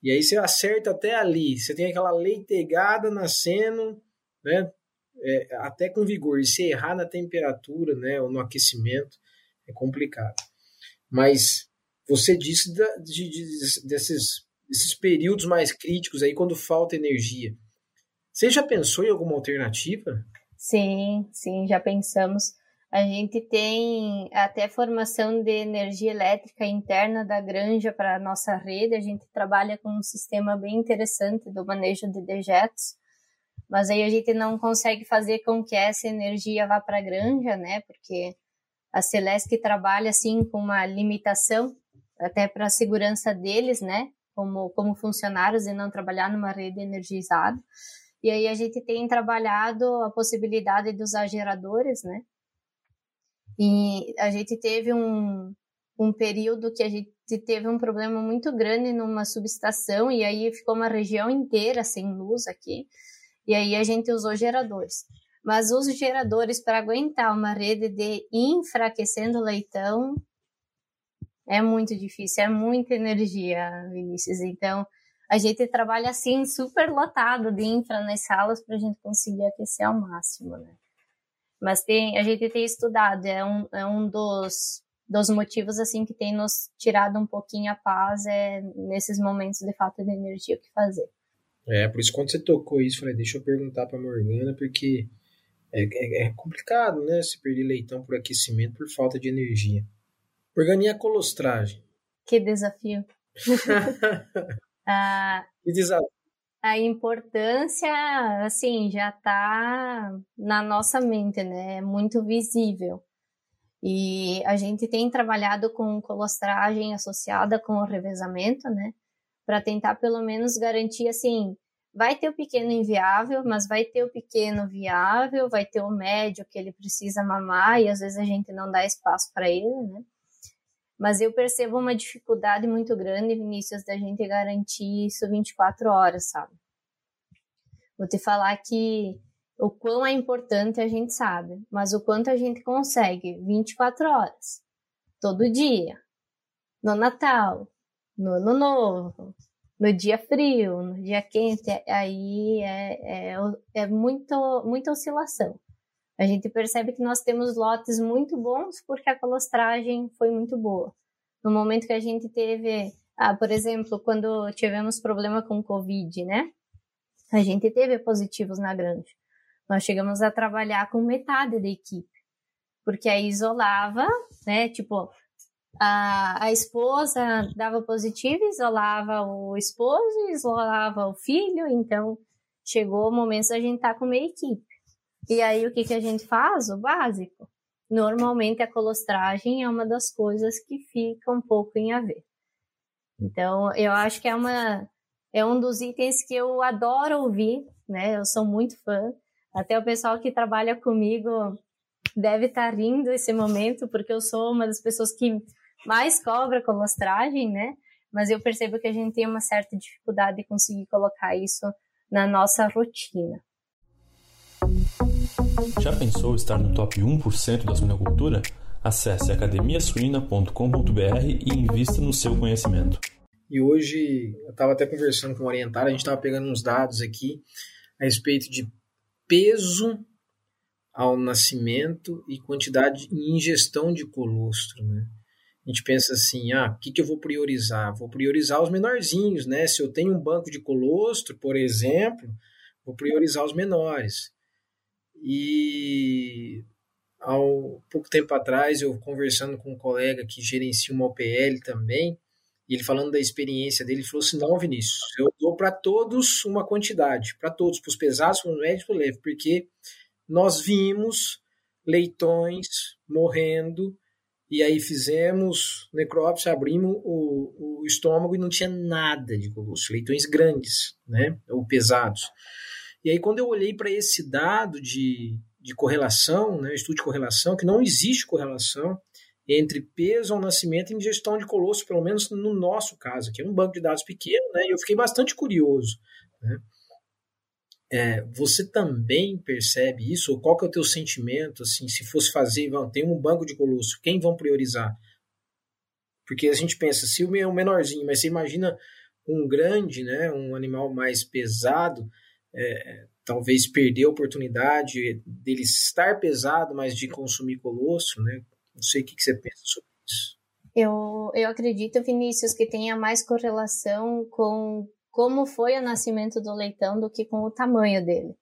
E aí você acerta até ali, você tem aquela leitegada nascendo, né, é, até com vigor. E se errar na temperatura, né, ou no aquecimento, é complicado. Mas você disse da, de, de, desses, desses períodos mais críticos aí, quando falta energia. Você já pensou em alguma alternativa? Sim, sim, já pensamos. A gente tem até formação de energia elétrica interna da granja para a nossa rede. A gente trabalha com um sistema bem interessante do manejo de dejetos mas aí a gente não consegue fazer com que essa energia vá para a granja, né? Porque a Celesc trabalha assim com uma limitação até para a segurança deles, né? Como, como funcionários e não trabalhar numa rede energizada. E aí a gente tem trabalhado a possibilidade de usar geradores, né? E a gente teve um, um período que a gente teve um problema muito grande numa subestação e aí ficou uma região inteira sem luz aqui. E aí a gente usou geradores. Mas os geradores para aguentar uma rede de enfraquecendo leitão é muito difícil, é muita energia, Vinícius. Então, a gente trabalha assim super lotado de infra nas salas para a gente conseguir aquecer ao máximo, né? Mas tem, a gente tem estudado, é um, é um dos, dos motivos assim que tem nos tirado um pouquinho a paz é nesses momentos de falta de energia o que fazer. É, por isso quando você tocou isso, falei, deixa eu perguntar pra Morgana, porque é, é, é complicado, né? Se perder leitão por aquecimento por falta de energia. Morgana, e a colostragem? Que desafio. ah, que desafio. A importância, assim, já está na nossa mente, né? É muito visível. E a gente tem trabalhado com colostragem associada com o revezamento, né? Para tentar pelo menos garantir assim, vai ter o pequeno inviável, mas vai ter o pequeno viável, vai ter o médio que ele precisa mamar e às vezes a gente não dá espaço para ele, né? Mas eu percebo uma dificuldade muito grande, Vinícius, da gente garantir isso 24 horas, sabe? Vou te falar que o quão é importante a gente sabe, mas o quanto a gente consegue 24 horas, todo dia, no Natal, no ano novo, no dia frio, no dia quente, aí é, é, é muito, muita oscilação. A gente percebe que nós temos lotes muito bons porque a colostragem foi muito boa. No momento que a gente teve, ah, por exemplo, quando tivemos problema com Covid, né? A gente teve positivos na granja. Nós chegamos a trabalhar com metade da equipe, porque aí isolava, né? Tipo, a, a esposa dava positivo, isolava o esposo, isolava o filho, então chegou o momento da gente estar tá com meia equipe. E aí o que, que a gente faz? O básico. Normalmente a colostragem é uma das coisas que fica um pouco em a ver. Então eu acho que é uma é um dos itens que eu adoro ouvir, né? Eu sou muito fã. Até o pessoal que trabalha comigo deve estar tá rindo esse momento, porque eu sou uma das pessoas que mais cobra colostragem, né? Mas eu percebo que a gente tem uma certa dificuldade de conseguir colocar isso na nossa rotina. Já pensou estar no top 1% da suinocultura? Acesse academiasuina.com.br e invista no seu conhecimento. E hoje eu estava até conversando com o orientário, a gente estava pegando uns dados aqui a respeito de peso ao nascimento e quantidade em ingestão de colostro, né? A gente pensa assim, ah, o que, que eu vou priorizar? Vou priorizar os menorzinhos, né? Se eu tenho um banco de colostro, por exemplo, vou priorizar os menores. E há pouco tempo atrás, eu conversando com um colega que gerencia uma OPL também, e ele falando da experiência dele, ele falou assim, não, Vinícius, eu dou para todos uma quantidade, para todos, para os pesados, para os médios, para o leve, porque nós vimos leitões morrendo e aí fizemos necrópsia, abrimos o, o estômago e não tinha nada de colostro, leitões grandes, né, ou pesados. E aí, quando eu olhei para esse dado de, de correlação, né, estudo de correlação, que não existe correlação entre peso ao nascimento e ingestão de colosso, pelo menos no nosso caso, que é um banco de dados pequeno, né, e eu fiquei bastante curioso. Né? É, você também percebe isso? Ou qual que é o teu sentimento, assim, se fosse fazer, vão, tem um banco de colosso, quem vão priorizar? Porque a gente pensa, se o meu é um menorzinho, mas você imagina um grande, né, um animal mais pesado, é, talvez perder a oportunidade dele estar pesado, mas de consumir colosso, né? Não sei o que, que você pensa sobre isso. Eu, eu acredito, Vinícius, que tenha mais correlação com como foi o nascimento do leitão do que com o tamanho dele.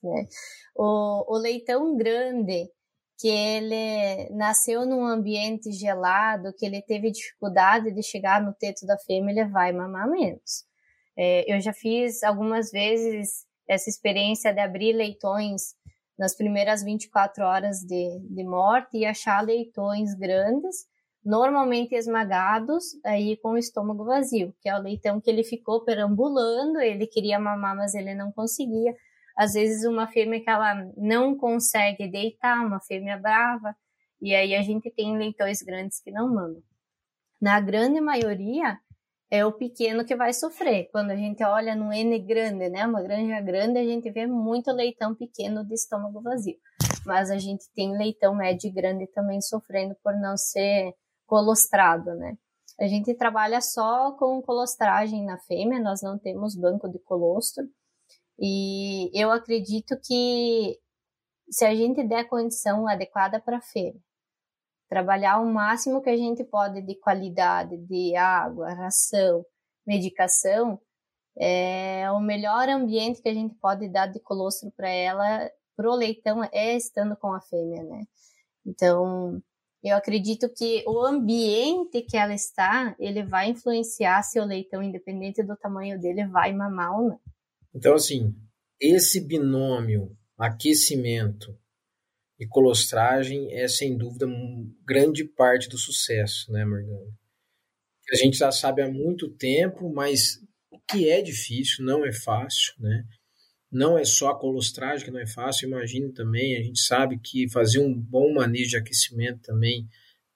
Né? O, o leitão grande, que ele nasceu num ambiente gelado, que ele teve dificuldade de chegar no teto da fêmea, ele vai mamar menos. É, eu já fiz algumas vezes essa experiência de abrir leitões nas primeiras 24 horas de, de morte e achar leitões grandes normalmente esmagados, aí com o estômago vazio, que é o leitão que ele ficou perambulando, ele queria mamar, mas ele não conseguia. Às vezes uma fêmea que ela não consegue deitar, uma fêmea brava, e aí a gente tem leitões grandes que não mamam. Na grande maioria, é o pequeno que vai sofrer. Quando a gente olha no N grande, né, uma granja grande, a gente vê muito leitão pequeno de estômago vazio. Mas a gente tem leitão médio e grande também sofrendo por não ser colostrado, né? A gente trabalha só com colostragem na fêmea, nós não temos banco de colostro. E eu acredito que se a gente der condição adequada para a fêmea, trabalhar o máximo que a gente pode de qualidade de água, ração, medicação, é o melhor ambiente que a gente pode dar de colostro para ela, pro leitão, é estando com a fêmea, né? Então, eu acredito que o ambiente que ela está, ele vai influenciar se o leitão, independente do tamanho dele, vai mamar ou não. Então, assim, esse binômio aquecimento e colostragem é, sem dúvida, grande parte do sucesso, né, Morgana? A gente já sabe há muito tempo, mas o que é difícil, não é fácil, né? Não é só a colostragem que não é fácil, imagino também, a gente sabe que fazer um bom manejo de aquecimento também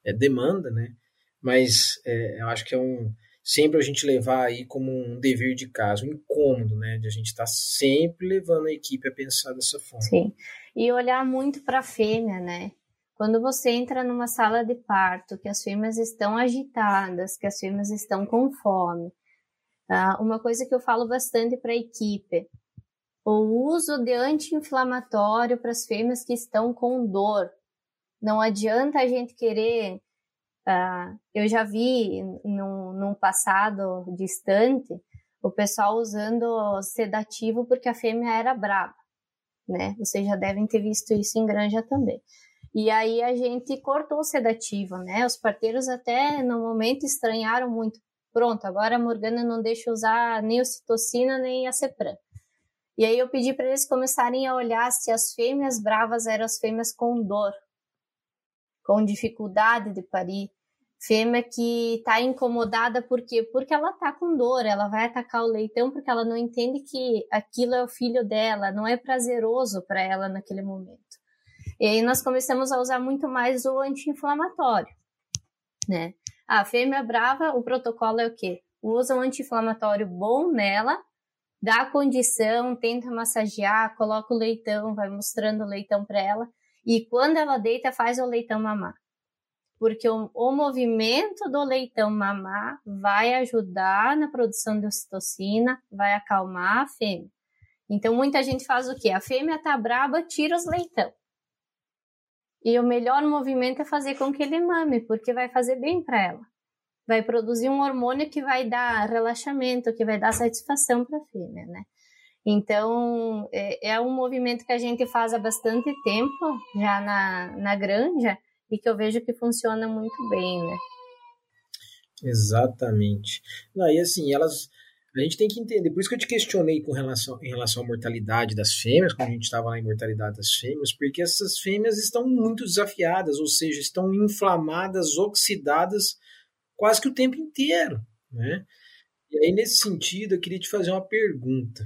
é demanda, né? Mas é, eu acho que é um sempre a gente levar aí como um dever de casa, um incômodo, né? De a gente estar tá sempre levando a equipe a pensar dessa forma. Sim. E olhar muito para a fêmea, né? Quando você entra numa sala de parto, que as fêmeas estão agitadas, que as fêmeas estão com fome, uh, uma coisa que eu falo bastante para a equipe o uso de anti-inflamatório para as fêmeas que estão com dor. Não adianta a gente querer. Uh, eu já vi num, num passado distante o pessoal usando sedativo porque a fêmea era brava, né? Vocês já devem ter visto isso em granja também. E aí a gente cortou o sedativo, né? Os parteiros até no momento estranharam muito. Pronto, agora a Morgana não deixa usar nem ocitocina nem a Cepran. E aí eu pedi para eles começarem a olhar se as fêmeas bravas eram as fêmeas com dor, com dificuldade de parir. Fêmea que está incomodada por quê? Porque ela está com dor, ela vai atacar o leitão porque ela não entende que aquilo é o filho dela, não é prazeroso para ela naquele momento. E aí nós começamos a usar muito mais o anti-inflamatório, né? A fêmea brava, o protocolo é o quê? Usa um anti-inflamatório bom nela dá a condição, tenta massagear, coloca o leitão, vai mostrando o leitão para ela. E quando ela deita, faz o leitão mamar. Porque o, o, movimento do leitão mamar vai ajudar na produção de ocitocina, vai acalmar a fêmea. Então, muita gente faz o quê? A fêmea tá braba, tira os leitão. E o melhor movimento é fazer com que ele mame, porque vai fazer bem para ela vai produzir um hormônio que vai dar relaxamento, que vai dar satisfação para a fêmea, né? Então, é, é, um movimento que a gente faz há bastante tempo já na, na granja e que eu vejo que funciona muito bem, né? Exatamente. E assim, elas. A gente tem que entender, por isso que eu te questionei com relação, em relação à mortalidade das fêmeas, quando a gente estava na mortalidade das fêmeas, porque essas fêmeas estão muito desafiadas, ou seja, estão inflamadas, oxidadas quase que o tempo inteiro, né? E aí, nesse sentido, eu queria te fazer uma pergunta.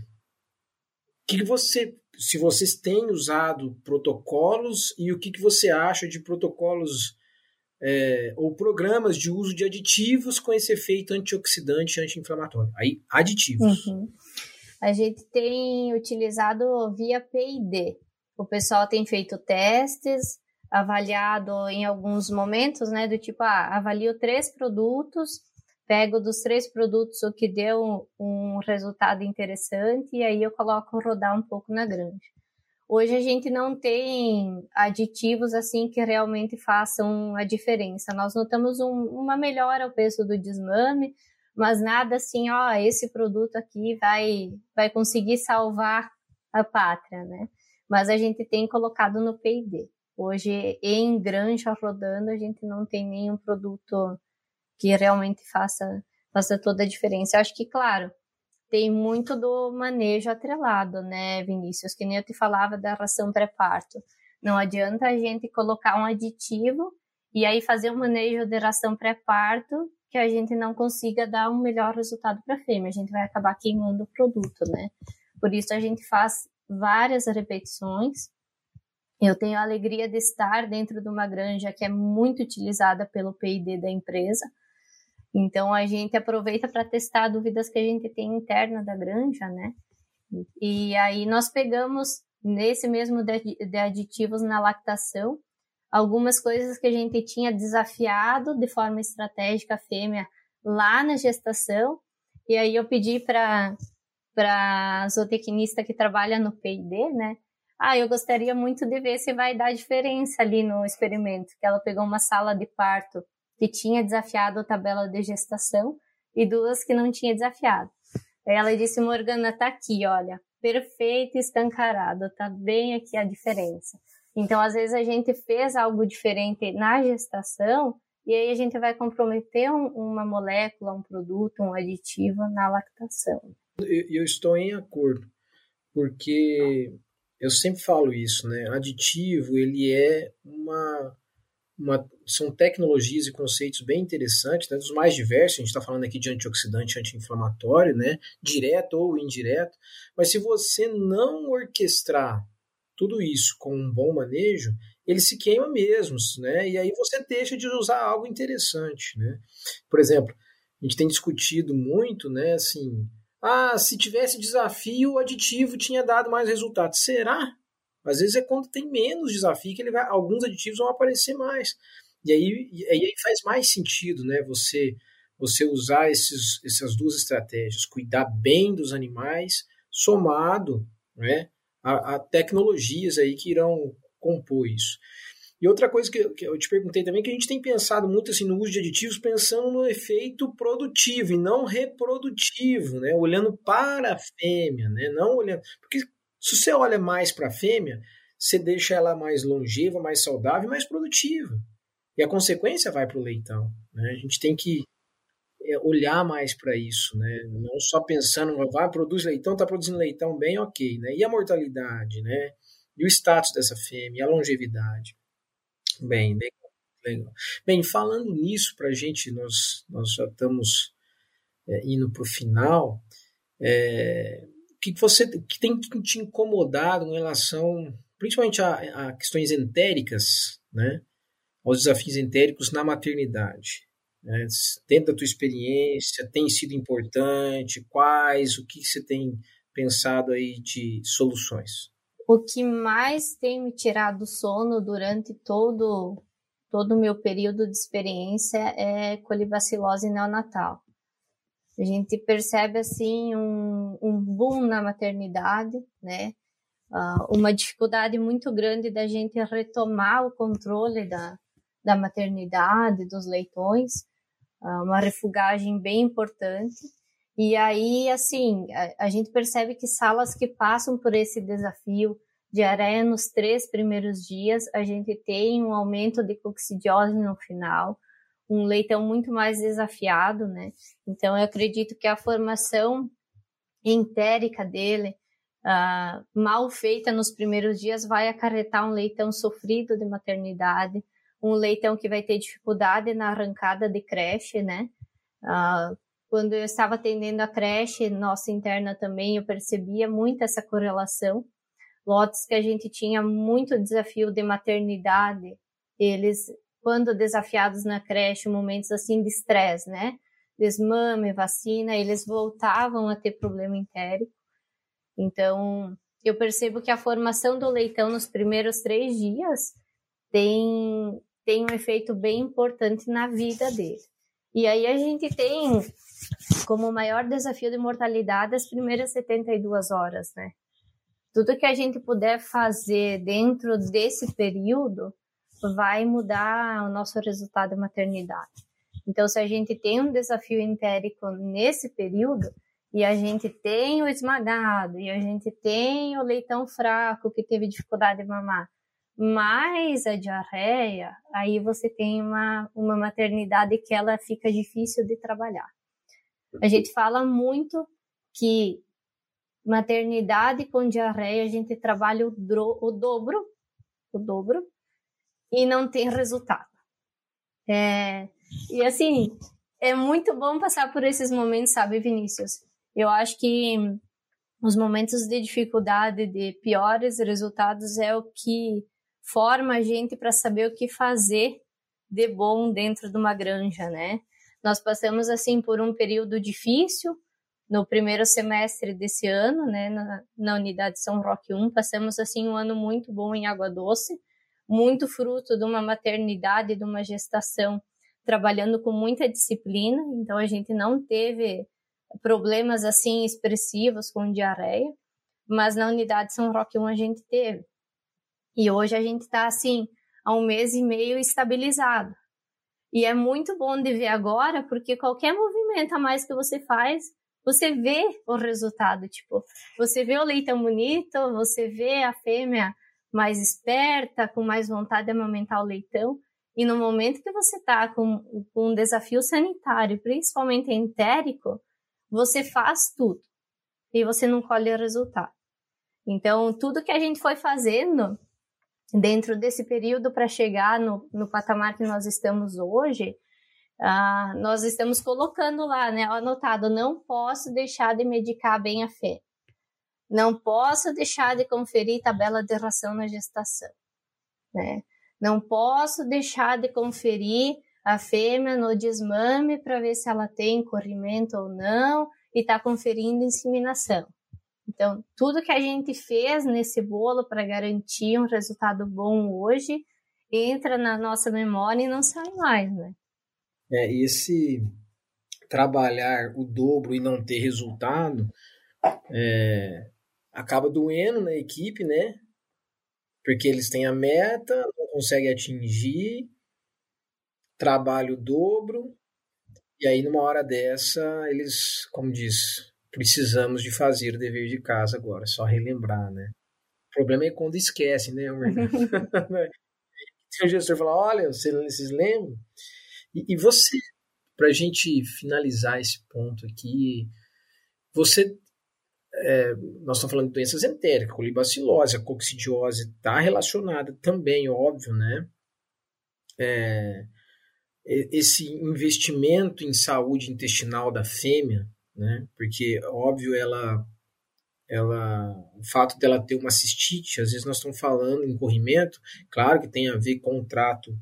que, que você, se vocês têm usado protocolos e o que, que você acha de protocolos é, ou programas de uso de aditivos com esse efeito antioxidante e anti-inflamatório. Aí, aditivos. Uhum. A gente tem utilizado via PID. O pessoal tem feito testes, avaliado em alguns momentos, né? Do tipo, ah, avalio três produtos, pego dos três produtos o que deu um resultado interessante e aí eu coloco rodar um pouco na grande. Hoje a gente não tem aditivos assim que realmente façam a diferença. Nós notamos um, uma melhora ao peso do desmame, mas nada assim, ó, esse produto aqui vai vai conseguir salvar a pátria, né? Mas a gente tem colocado no P&D. Hoje em granja rodando a gente não tem nenhum produto que realmente faça faça toda a diferença. Eu acho que claro, tem muito do manejo atrelado, né, Vinícius? Que nem eu te falava da ração pré-parto. Não adianta a gente colocar um aditivo e aí fazer um manejo de ração pré-parto que a gente não consiga dar um melhor resultado para a fêmea. A gente vai acabar queimando o produto, né? Por isso a gente faz várias repetições. Eu tenho a alegria de estar dentro de uma granja que é muito utilizada pelo PID da empresa então a gente aproveita para testar dúvidas que a gente tem interna da granja, né? E aí nós pegamos nesse mesmo de aditivos na lactação algumas coisas que a gente tinha desafiado de forma estratégica a fêmea lá na gestação. E aí eu pedi para para zootecnista que trabalha no P&D, né? Ah, eu gostaria muito de ver se vai dar diferença ali no experimento, que ela pegou uma sala de parto que tinha desafiado a tabela de gestação e duas que não tinha desafiado. Ela disse, Morgana, tá aqui, olha, perfeito escancarado, tá bem aqui a diferença. Então, às vezes a gente fez algo diferente na gestação e aí a gente vai comprometer um, uma molécula, um produto, um aditivo na lactação. Eu, eu estou em acordo, porque eu sempre falo isso, né? Aditivo, ele é uma uma, são tecnologias e conceitos bem interessantes, né, dos mais diversos. A gente está falando aqui de antioxidante, anti-inflamatório, né, direto ou indireto. Mas se você não orquestrar tudo isso com um bom manejo, ele se queima mesmo, né? E aí você deixa de usar algo interessante, né? Por exemplo, a gente tem discutido muito, né? Assim, ah, se tivesse desafio, o aditivo tinha dado mais resultado. Será? Às vezes é quando tem menos desafio que ele vai, alguns aditivos vão aparecer mais. E aí, e aí faz mais sentido, né? Você você usar esses, essas duas estratégias, cuidar bem dos animais, somado né, a, a tecnologias aí que irão compor isso. E outra coisa que, que, eu te perguntei também, que a gente tem pensado muito assim, no uso de aditivos, pensando no efeito produtivo e não reprodutivo, né? olhando para a fêmea, né? não olhando. Porque se você olha mais para a fêmea, você deixa ela mais longeva, mais saudável mais produtiva. E a consequência vai para o leitão. Né? A gente tem que é, olhar mais para isso, né? não só pensando, vai, produz leitão, está produzindo leitão bem, ok. Né? E a mortalidade, né? e o status dessa fêmea, e a longevidade. Bem, legal. legal. Bem, falando nisso, para a gente, nós, nós já estamos é, indo para o final. É, que você que tem te incomodado em relação, principalmente a, a questões entéricas, né? aos desafios entéricos na maternidade? Né? Dentro da tua experiência, tem sido importante? Quais? O que você tem pensado aí de soluções? O que mais tem me tirado sono durante todo todo o meu período de experiência é colibacilose neonatal. A gente percebe assim um, um boom na maternidade, né? Uh, uma dificuldade muito grande da gente retomar o controle da, da maternidade, dos leitões, uh, uma refugagem bem importante. E aí, assim, a, a, gente percebe que salas que passam por esse desafio de areia nos três primeiros dias, a gente tem um aumento de coccidiose no final, um leitão muito mais desafiado, né? Então, eu acredito que a formação entérica dele, uh, mal feita nos primeiros dias, vai acarretar um leitão sofrido de maternidade, um leitão que vai ter dificuldade na arrancada de creche, né? Uh, Quando eu estava atendendo a creche, nossa interna também, eu percebia muito essa correlação. Lotes que a gente tinha muito desafio de maternidade, eles, quando desafiados na creche, momentos assim de estresse, né? Desmame, vacina, eles voltavam a ter problema entérico. Então, eu percebo que a formação do leitão nos primeiros três dias tem, tem um efeito bem importante na vida dele. E aí a gente tem como maior desafio de mortalidade as primeiras 72 horas, né? Tudo que a gente puder fazer dentro desse período vai mudar o nosso resultado de maternidade. Então, se a gente tem um desafio entérico nesse período, e a gente tem o esmagado, e a gente tem o leitão fraco que teve dificuldade de mamar, mais a diarreia, aí você tem uma, uma maternidade que ela fica difícil de trabalhar. A gente fala muito que maternidade com diarreia a gente trabalha o, dro, o dobro, o dobro, e não tem resultado. É, e assim, é muito bom passar por esses momentos, sabe, Vinícius? Eu acho que os momentos de dificuldade, de piores resultados, é o que forma a gente para saber o que fazer de bom dentro de uma granja, né? Nós passamos assim por um período difícil no primeiro semestre desse ano, né, na, na unidade São Roque 1, passamos assim um ano muito bom em Água Doce, muito fruto de uma maternidade, de uma gestação trabalhando com muita disciplina, então a gente não teve problemas assim expressivos com diarreia, mas na unidade São Roque 1 a gente teve. E hoje a gente está assim, há um mês e meio estabilizado. E é muito bom de ver agora, porque qualquer movimento a mais que você faz, você vê o resultado. Tipo, você vê o leitão bonito, você vê a fêmea mais esperta, com mais vontade de amamentar o leitão. E no momento que você está com, com um desafio sanitário, principalmente entérico, você faz tudo e você não colhe o resultado. Então, tudo que a gente foi fazendo dentro desse período para chegar no, no patamar que nós estamos hoje, uh, nós estamos colocando lá, né, anotado, não posso deixar de medicar bem a fé. Não posso deixar de conferir tabela de ração na gestação, né? Não posso deixar de conferir a fêmea no desmame para ver se ela tem corrimento ou não e está conferindo inseminação. Então, tudo que a gente fez nesse bolo para garantir um resultado bom hoje entra na nossa memória e não sai mais, né? É, esse trabalhar o dobro e não ter resultado é, acaba doendo na equipe, né? Porque eles têm a meta, não conseguem atingir trabalho dobro, e aí numa hora dessa eles, como diz, precisamos de fazer o dever de casa agora, só relembrar, né? O problema é quando esquece, né? Tem um gestor que fala, olha, vocês lembram? E, e você, para a gente finalizar esse ponto aqui, você é, nós estamos falando de doenças entéricas, colibacilose, a coccidiose está relacionada também, óbvio, né? É, esse investimento em saúde intestinal da fêmea, né? Porque óbvio ela ela o fato dela ter uma cistite, às vezes nós estamos falando em corrimento, claro que tem a ver com o trato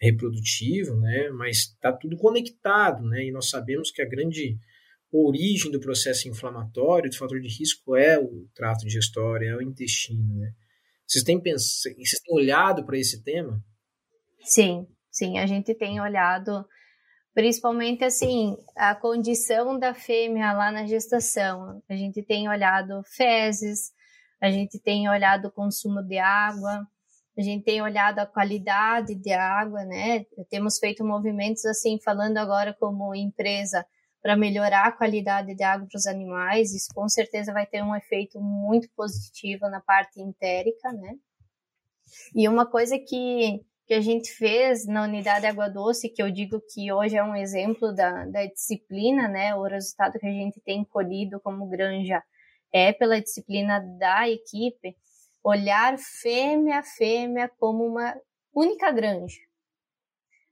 reprodutivo, né? Mas está tudo conectado, né? E nós sabemos que a grande origem do processo inflamatório, do fator de risco é o trato digestório, é o intestino, né? Vocês têm pensado, vocês têm olhado para esse tema? Sim, Sim, a gente tem olhado principalmente assim a condição da fêmea lá na gestação. A gente tem olhado fezes, a gente tem olhado o consumo de água, a gente tem olhado a qualidade de água, né? Temos feito movimentos assim, falando agora como empresa para melhorar a qualidade de água para os animais. Isso com certeza vai ter um efeito muito positivo na parte entérica, né? E uma coisa que que a gente fez na unidade Água Doce, que eu digo que hoje é um exemplo da, da disciplina, né? O resultado que a gente tem colhido como granja é pela disciplina da equipe, olhar fêmea a fêmea como uma única granja.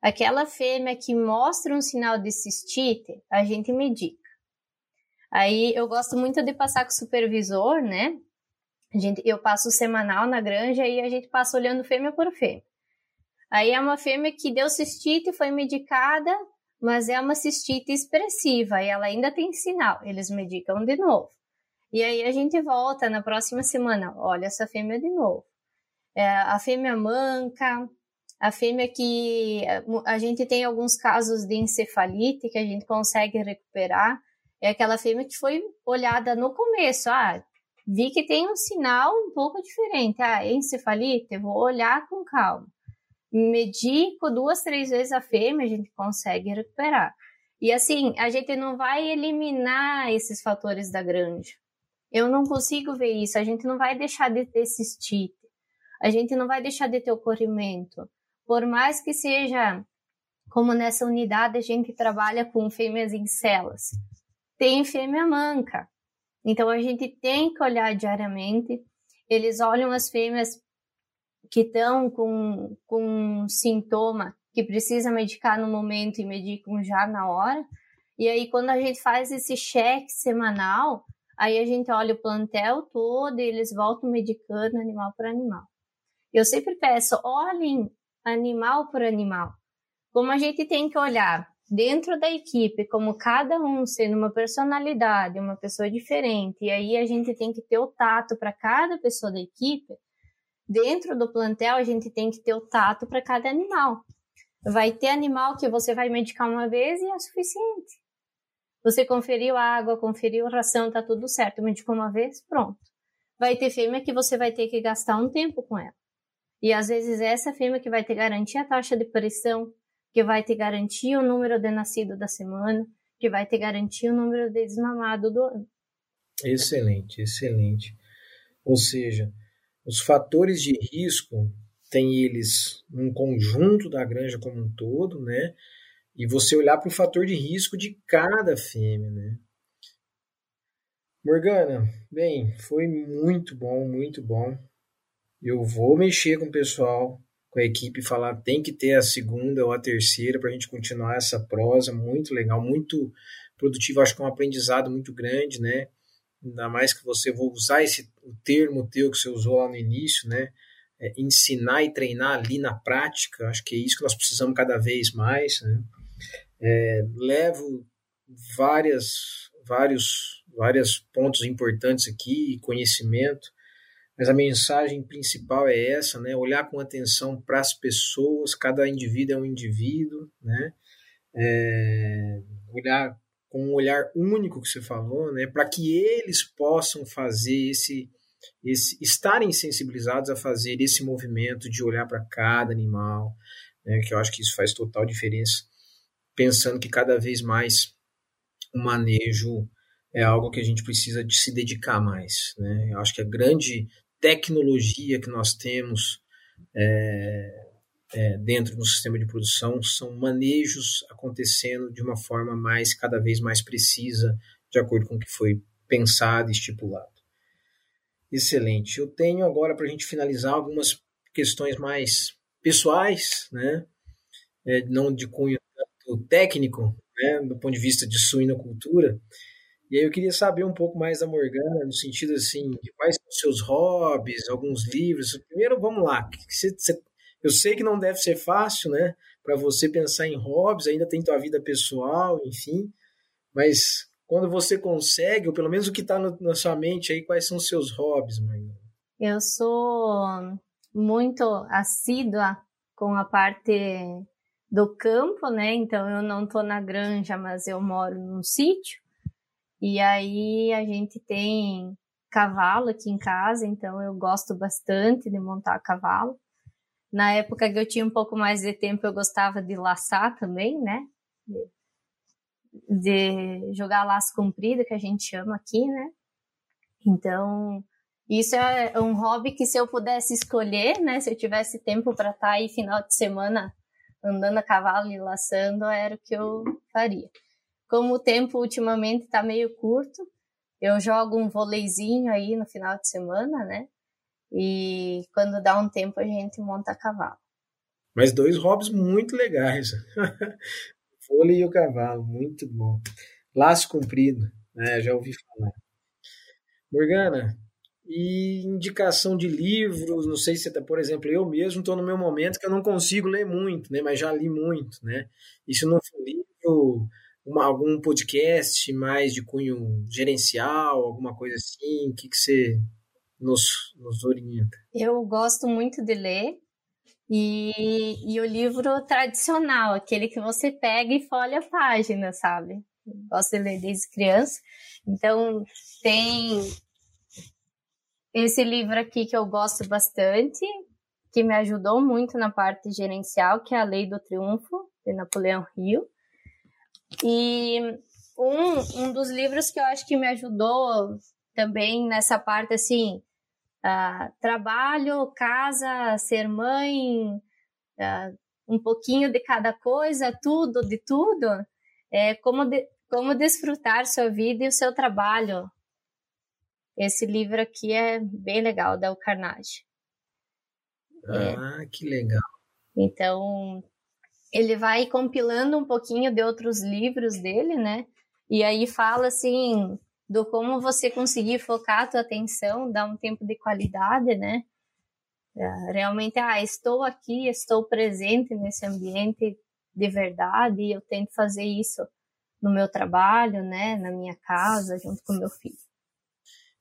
Aquela fêmea que mostra um sinal de cistite, a gente medica. Aí eu gosto muito de passar com o supervisor, né? A gente, eu passo semanal na granja e a gente passa olhando fêmea por fêmea. Aí é uma fêmea que deu cistite, foi medicada, mas é uma cistite expressiva e ela ainda tem sinal. Eles medicam de novo. E aí a gente volta na próxima semana, olha essa fêmea de novo. É, a fêmea manca, a fêmea que a gente tem alguns casos de encefalite que a gente consegue recuperar, é aquela fêmea que foi olhada no começo. Ah, vi que tem um sinal um pouco diferente. Ah, é encefalite, vou olhar com calma. Medico duas, três vezes a fêmea, a gente consegue recuperar. E assim, a gente não vai eliminar esses fatores da granja. Eu não consigo ver isso. A gente não vai deixar de ter cistite. A gente não vai deixar de ter ocorrimento por mais que seja como nessa unidade a gente trabalha com fêmeas em celas, tem fêmea manca. Então a gente tem que olhar diariamente. Eles olham as fêmeas que estão com, com um sintoma que precisa medicar no momento e medicam já na hora. E aí, quando a gente faz esse cheque semanal, aí a gente olha o plantel todo e eles voltam medicando animal por animal. Eu sempre peço, olhem animal por animal. Como a gente tem que olhar dentro da equipe, como cada um sendo uma personalidade, uma pessoa diferente, e aí a gente tem que ter o tato para cada pessoa da equipe. Dentro do plantel, a gente tem que ter o tato para cada animal. Vai ter animal que você vai medicar uma vez e é suficiente. Você conferiu água, conferiu ração, tá tudo certo. Medicou uma vez, pronto. Vai ter fêmea que você vai ter que gastar um tempo com ela. E às vezes essa fêmea que vai te garantir a taxa de pressão, que vai te garantir o número de nascido da semana, que vai te garantir o número de desmamado do ano. Excelente, excelente. Ou seja, os fatores de risco tem eles num conjunto da granja como um todo, né? E você olhar para o fator de risco de cada fêmea, né? Morgana, bem, foi muito bom, muito bom. Eu vou mexer com o pessoal, com a equipe, falar tem que ter a segunda ou a terceira para a gente continuar essa prosa. Muito legal, muito produtivo. Acho que é um aprendizado muito grande, né? Ainda mais que você vou usar esse o termo teu que você usou lá no início, né? É, ensinar e treinar ali na prática. Acho que é isso que nós precisamos cada vez mais. Né? É, levo várias, vários, vários pontos importantes aqui, conhecimento mas a mensagem principal é essa, né? Olhar com atenção para as pessoas, cada indivíduo é um indivíduo, né? É, olhar com um olhar único que você falou, né? Para que eles possam fazer esse, esse, estarem sensibilizados a fazer esse movimento de olhar para cada animal, né? Que eu acho que isso faz total diferença, pensando que cada vez mais o manejo é algo que a gente precisa de se dedicar mais, né? Eu acho que a grande tecnologia que nós temos é, é, dentro do sistema de produção são manejos acontecendo de uma forma mais cada vez mais precisa, de acordo com o que foi pensado e estipulado. Excelente. Eu tenho agora para a gente finalizar algumas questões mais pessoais, né? É, não de cunho técnico, né? do ponto de vista de suinocultura. E aí eu queria saber um pouco mais da Morgana, no sentido assim, de quais são os seus hobbies, alguns livros. Primeiro, vamos lá. Eu sei que não deve ser fácil, né? Para você pensar em hobbies, ainda tem tua vida pessoal, enfim. Mas quando você consegue, ou pelo menos o que está na sua mente aí, quais são os seus hobbies, Morgana? Eu sou muito assídua com a parte do campo, né? Então eu não estou na granja, mas eu moro num sítio. E aí a gente tem cavalo aqui em casa, então eu gosto bastante de montar cavalo. Na época que eu tinha um pouco mais de tempo, eu gostava de laçar também, né? De, jogar laço comprido, que a gente chama aqui, né? Então, isso é um hobby que se eu pudesse escolher, né? Se eu tivesse tempo para estar tá aí final de semana andando a cavalo e laçando, era o que eu faria. Como o tempo ultimamente está meio curto, eu jogo um voleizinho aí no final de semana, né? E quando dá um tempo a gente monta a cavalo. Mas dois hobbies muito legais. Folha e o cavalo, muito bom. Laço comprido, né? Já ouvi falar. Morgana, e indicação de livros, não sei se tá, por exemplo, eu mesmo estou no meu momento que eu não consigo ler muito, né? Mas já li muito, né? E se não for livro, uma, algum podcast mais de cunho gerencial, alguma coisa assim, o que, que você nos, nos orienta? Eu gosto muito de ler e, e o livro tradicional, aquele que você pega e folha a página, sabe? gosto de ler desde criança. Então, tem esse livro aqui que eu gosto bastante, que me ajudou muito na parte gerencial, que é A Lei do Triunfo, de Napoleão Hill. E um, um dos livros que eu acho que me ajudou também nessa parte, assim, uh, trabalho, casa, ser mãe, uh, um pouquinho de cada coisa, tudo de tudo, é como, de, como desfrutar sua vida e o seu trabalho. Esse livro aqui é bem legal, da Carnage. Ah, é. que legal. Então, ele vai compilando um pouquinho de outros livros dele, né? E aí fala assim do como você conseguir focar a tua atenção, dar um tempo de qualidade, né? É, realmente, ah, estou aqui, estou presente nesse ambiente de verdade e eu tento fazer isso no meu trabalho, né, na minha casa, junto com meu filho.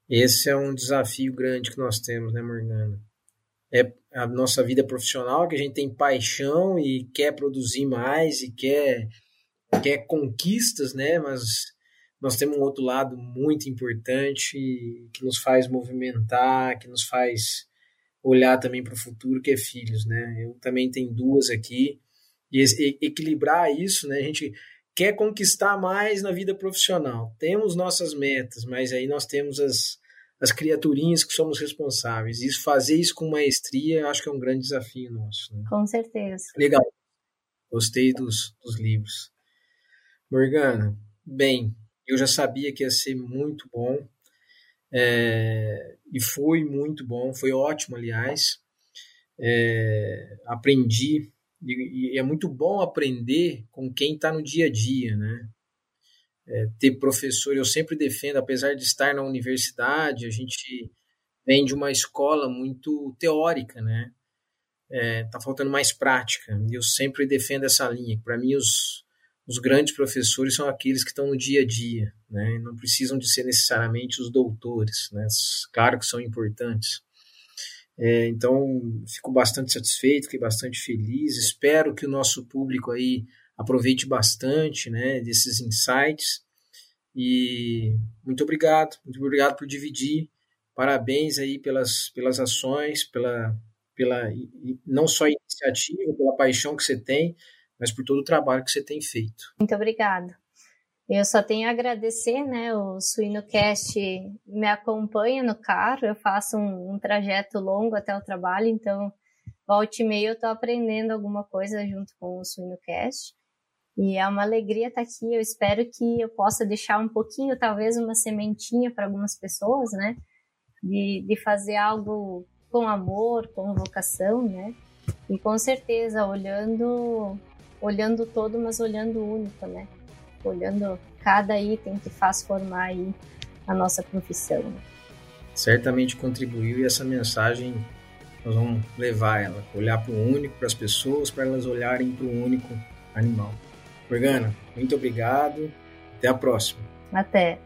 Esse é um desafio grande que nós temos, né, Morgana? É a nossa vida profissional, que a gente tem paixão e quer produzir mais e quer, quer conquistas, né? Mas nós temos um outro lado muito importante que nos faz movimentar, que nos faz olhar também para o futuro, que é filhos, né? Eu também tenho duas aqui e equilibrar isso, né? A gente quer conquistar mais na vida profissional. Temos nossas metas, mas aí nós temos as, as criaturinhas que somos responsáveis. E fazer isso com maestria, acho que é um grande desafio nosso. Né? Com certeza. Legal. Gostei dos, dos livros. Morgana, bem, eu já sabia que ia ser muito bom. É, e foi muito bom, foi ótimo, aliás. É, aprendi e, e é muito bom aprender com quem está no dia a dia, né? É, ter professor, eu sempre defendo, apesar de estar na universidade, a gente vem de uma escola muito teórica, né? É, tá faltando mais prática. E eu sempre defendo essa linha. Para mim, os, os grandes professores são aqueles que estão no dia a dia, né? Não precisam de ser necessariamente os doutores, né? Claro que são importantes, é, então, fico bastante satisfeito, fiquei bastante feliz. Espero que o nosso público aí aproveite bastante né, desses insights. E muito obrigado, muito obrigado por dividir. Parabéns aí pelas, pelas ações, pela, pela não só iniciativa, pela paixão que você tem, mas por todo o trabalho que você tem feito. Muito obrigado. Eu só tenho a agradecer, né? O SuinoCast me acompanha no carro, eu faço um, um trajeto longo até o trabalho, então volte e meia eu estou aprendendo alguma coisa junto com o SuinoCast. E é uma alegria estar aqui. Eu espero que eu possa deixar um pouquinho, talvez uma sementinha para algumas pessoas, né? De, de fazer algo com amor, com vocação, né? E com certeza olhando, olhando todo, mas olhando o único, né? olhando cada item que faz formar aí a nossa profissão. Certamente contribuiu e essa mensagem nós vamos levar ela, olhar para o único, para as pessoas, para elas olharem para o único animal. Morgana, muito obrigado. Até a próxima. Até.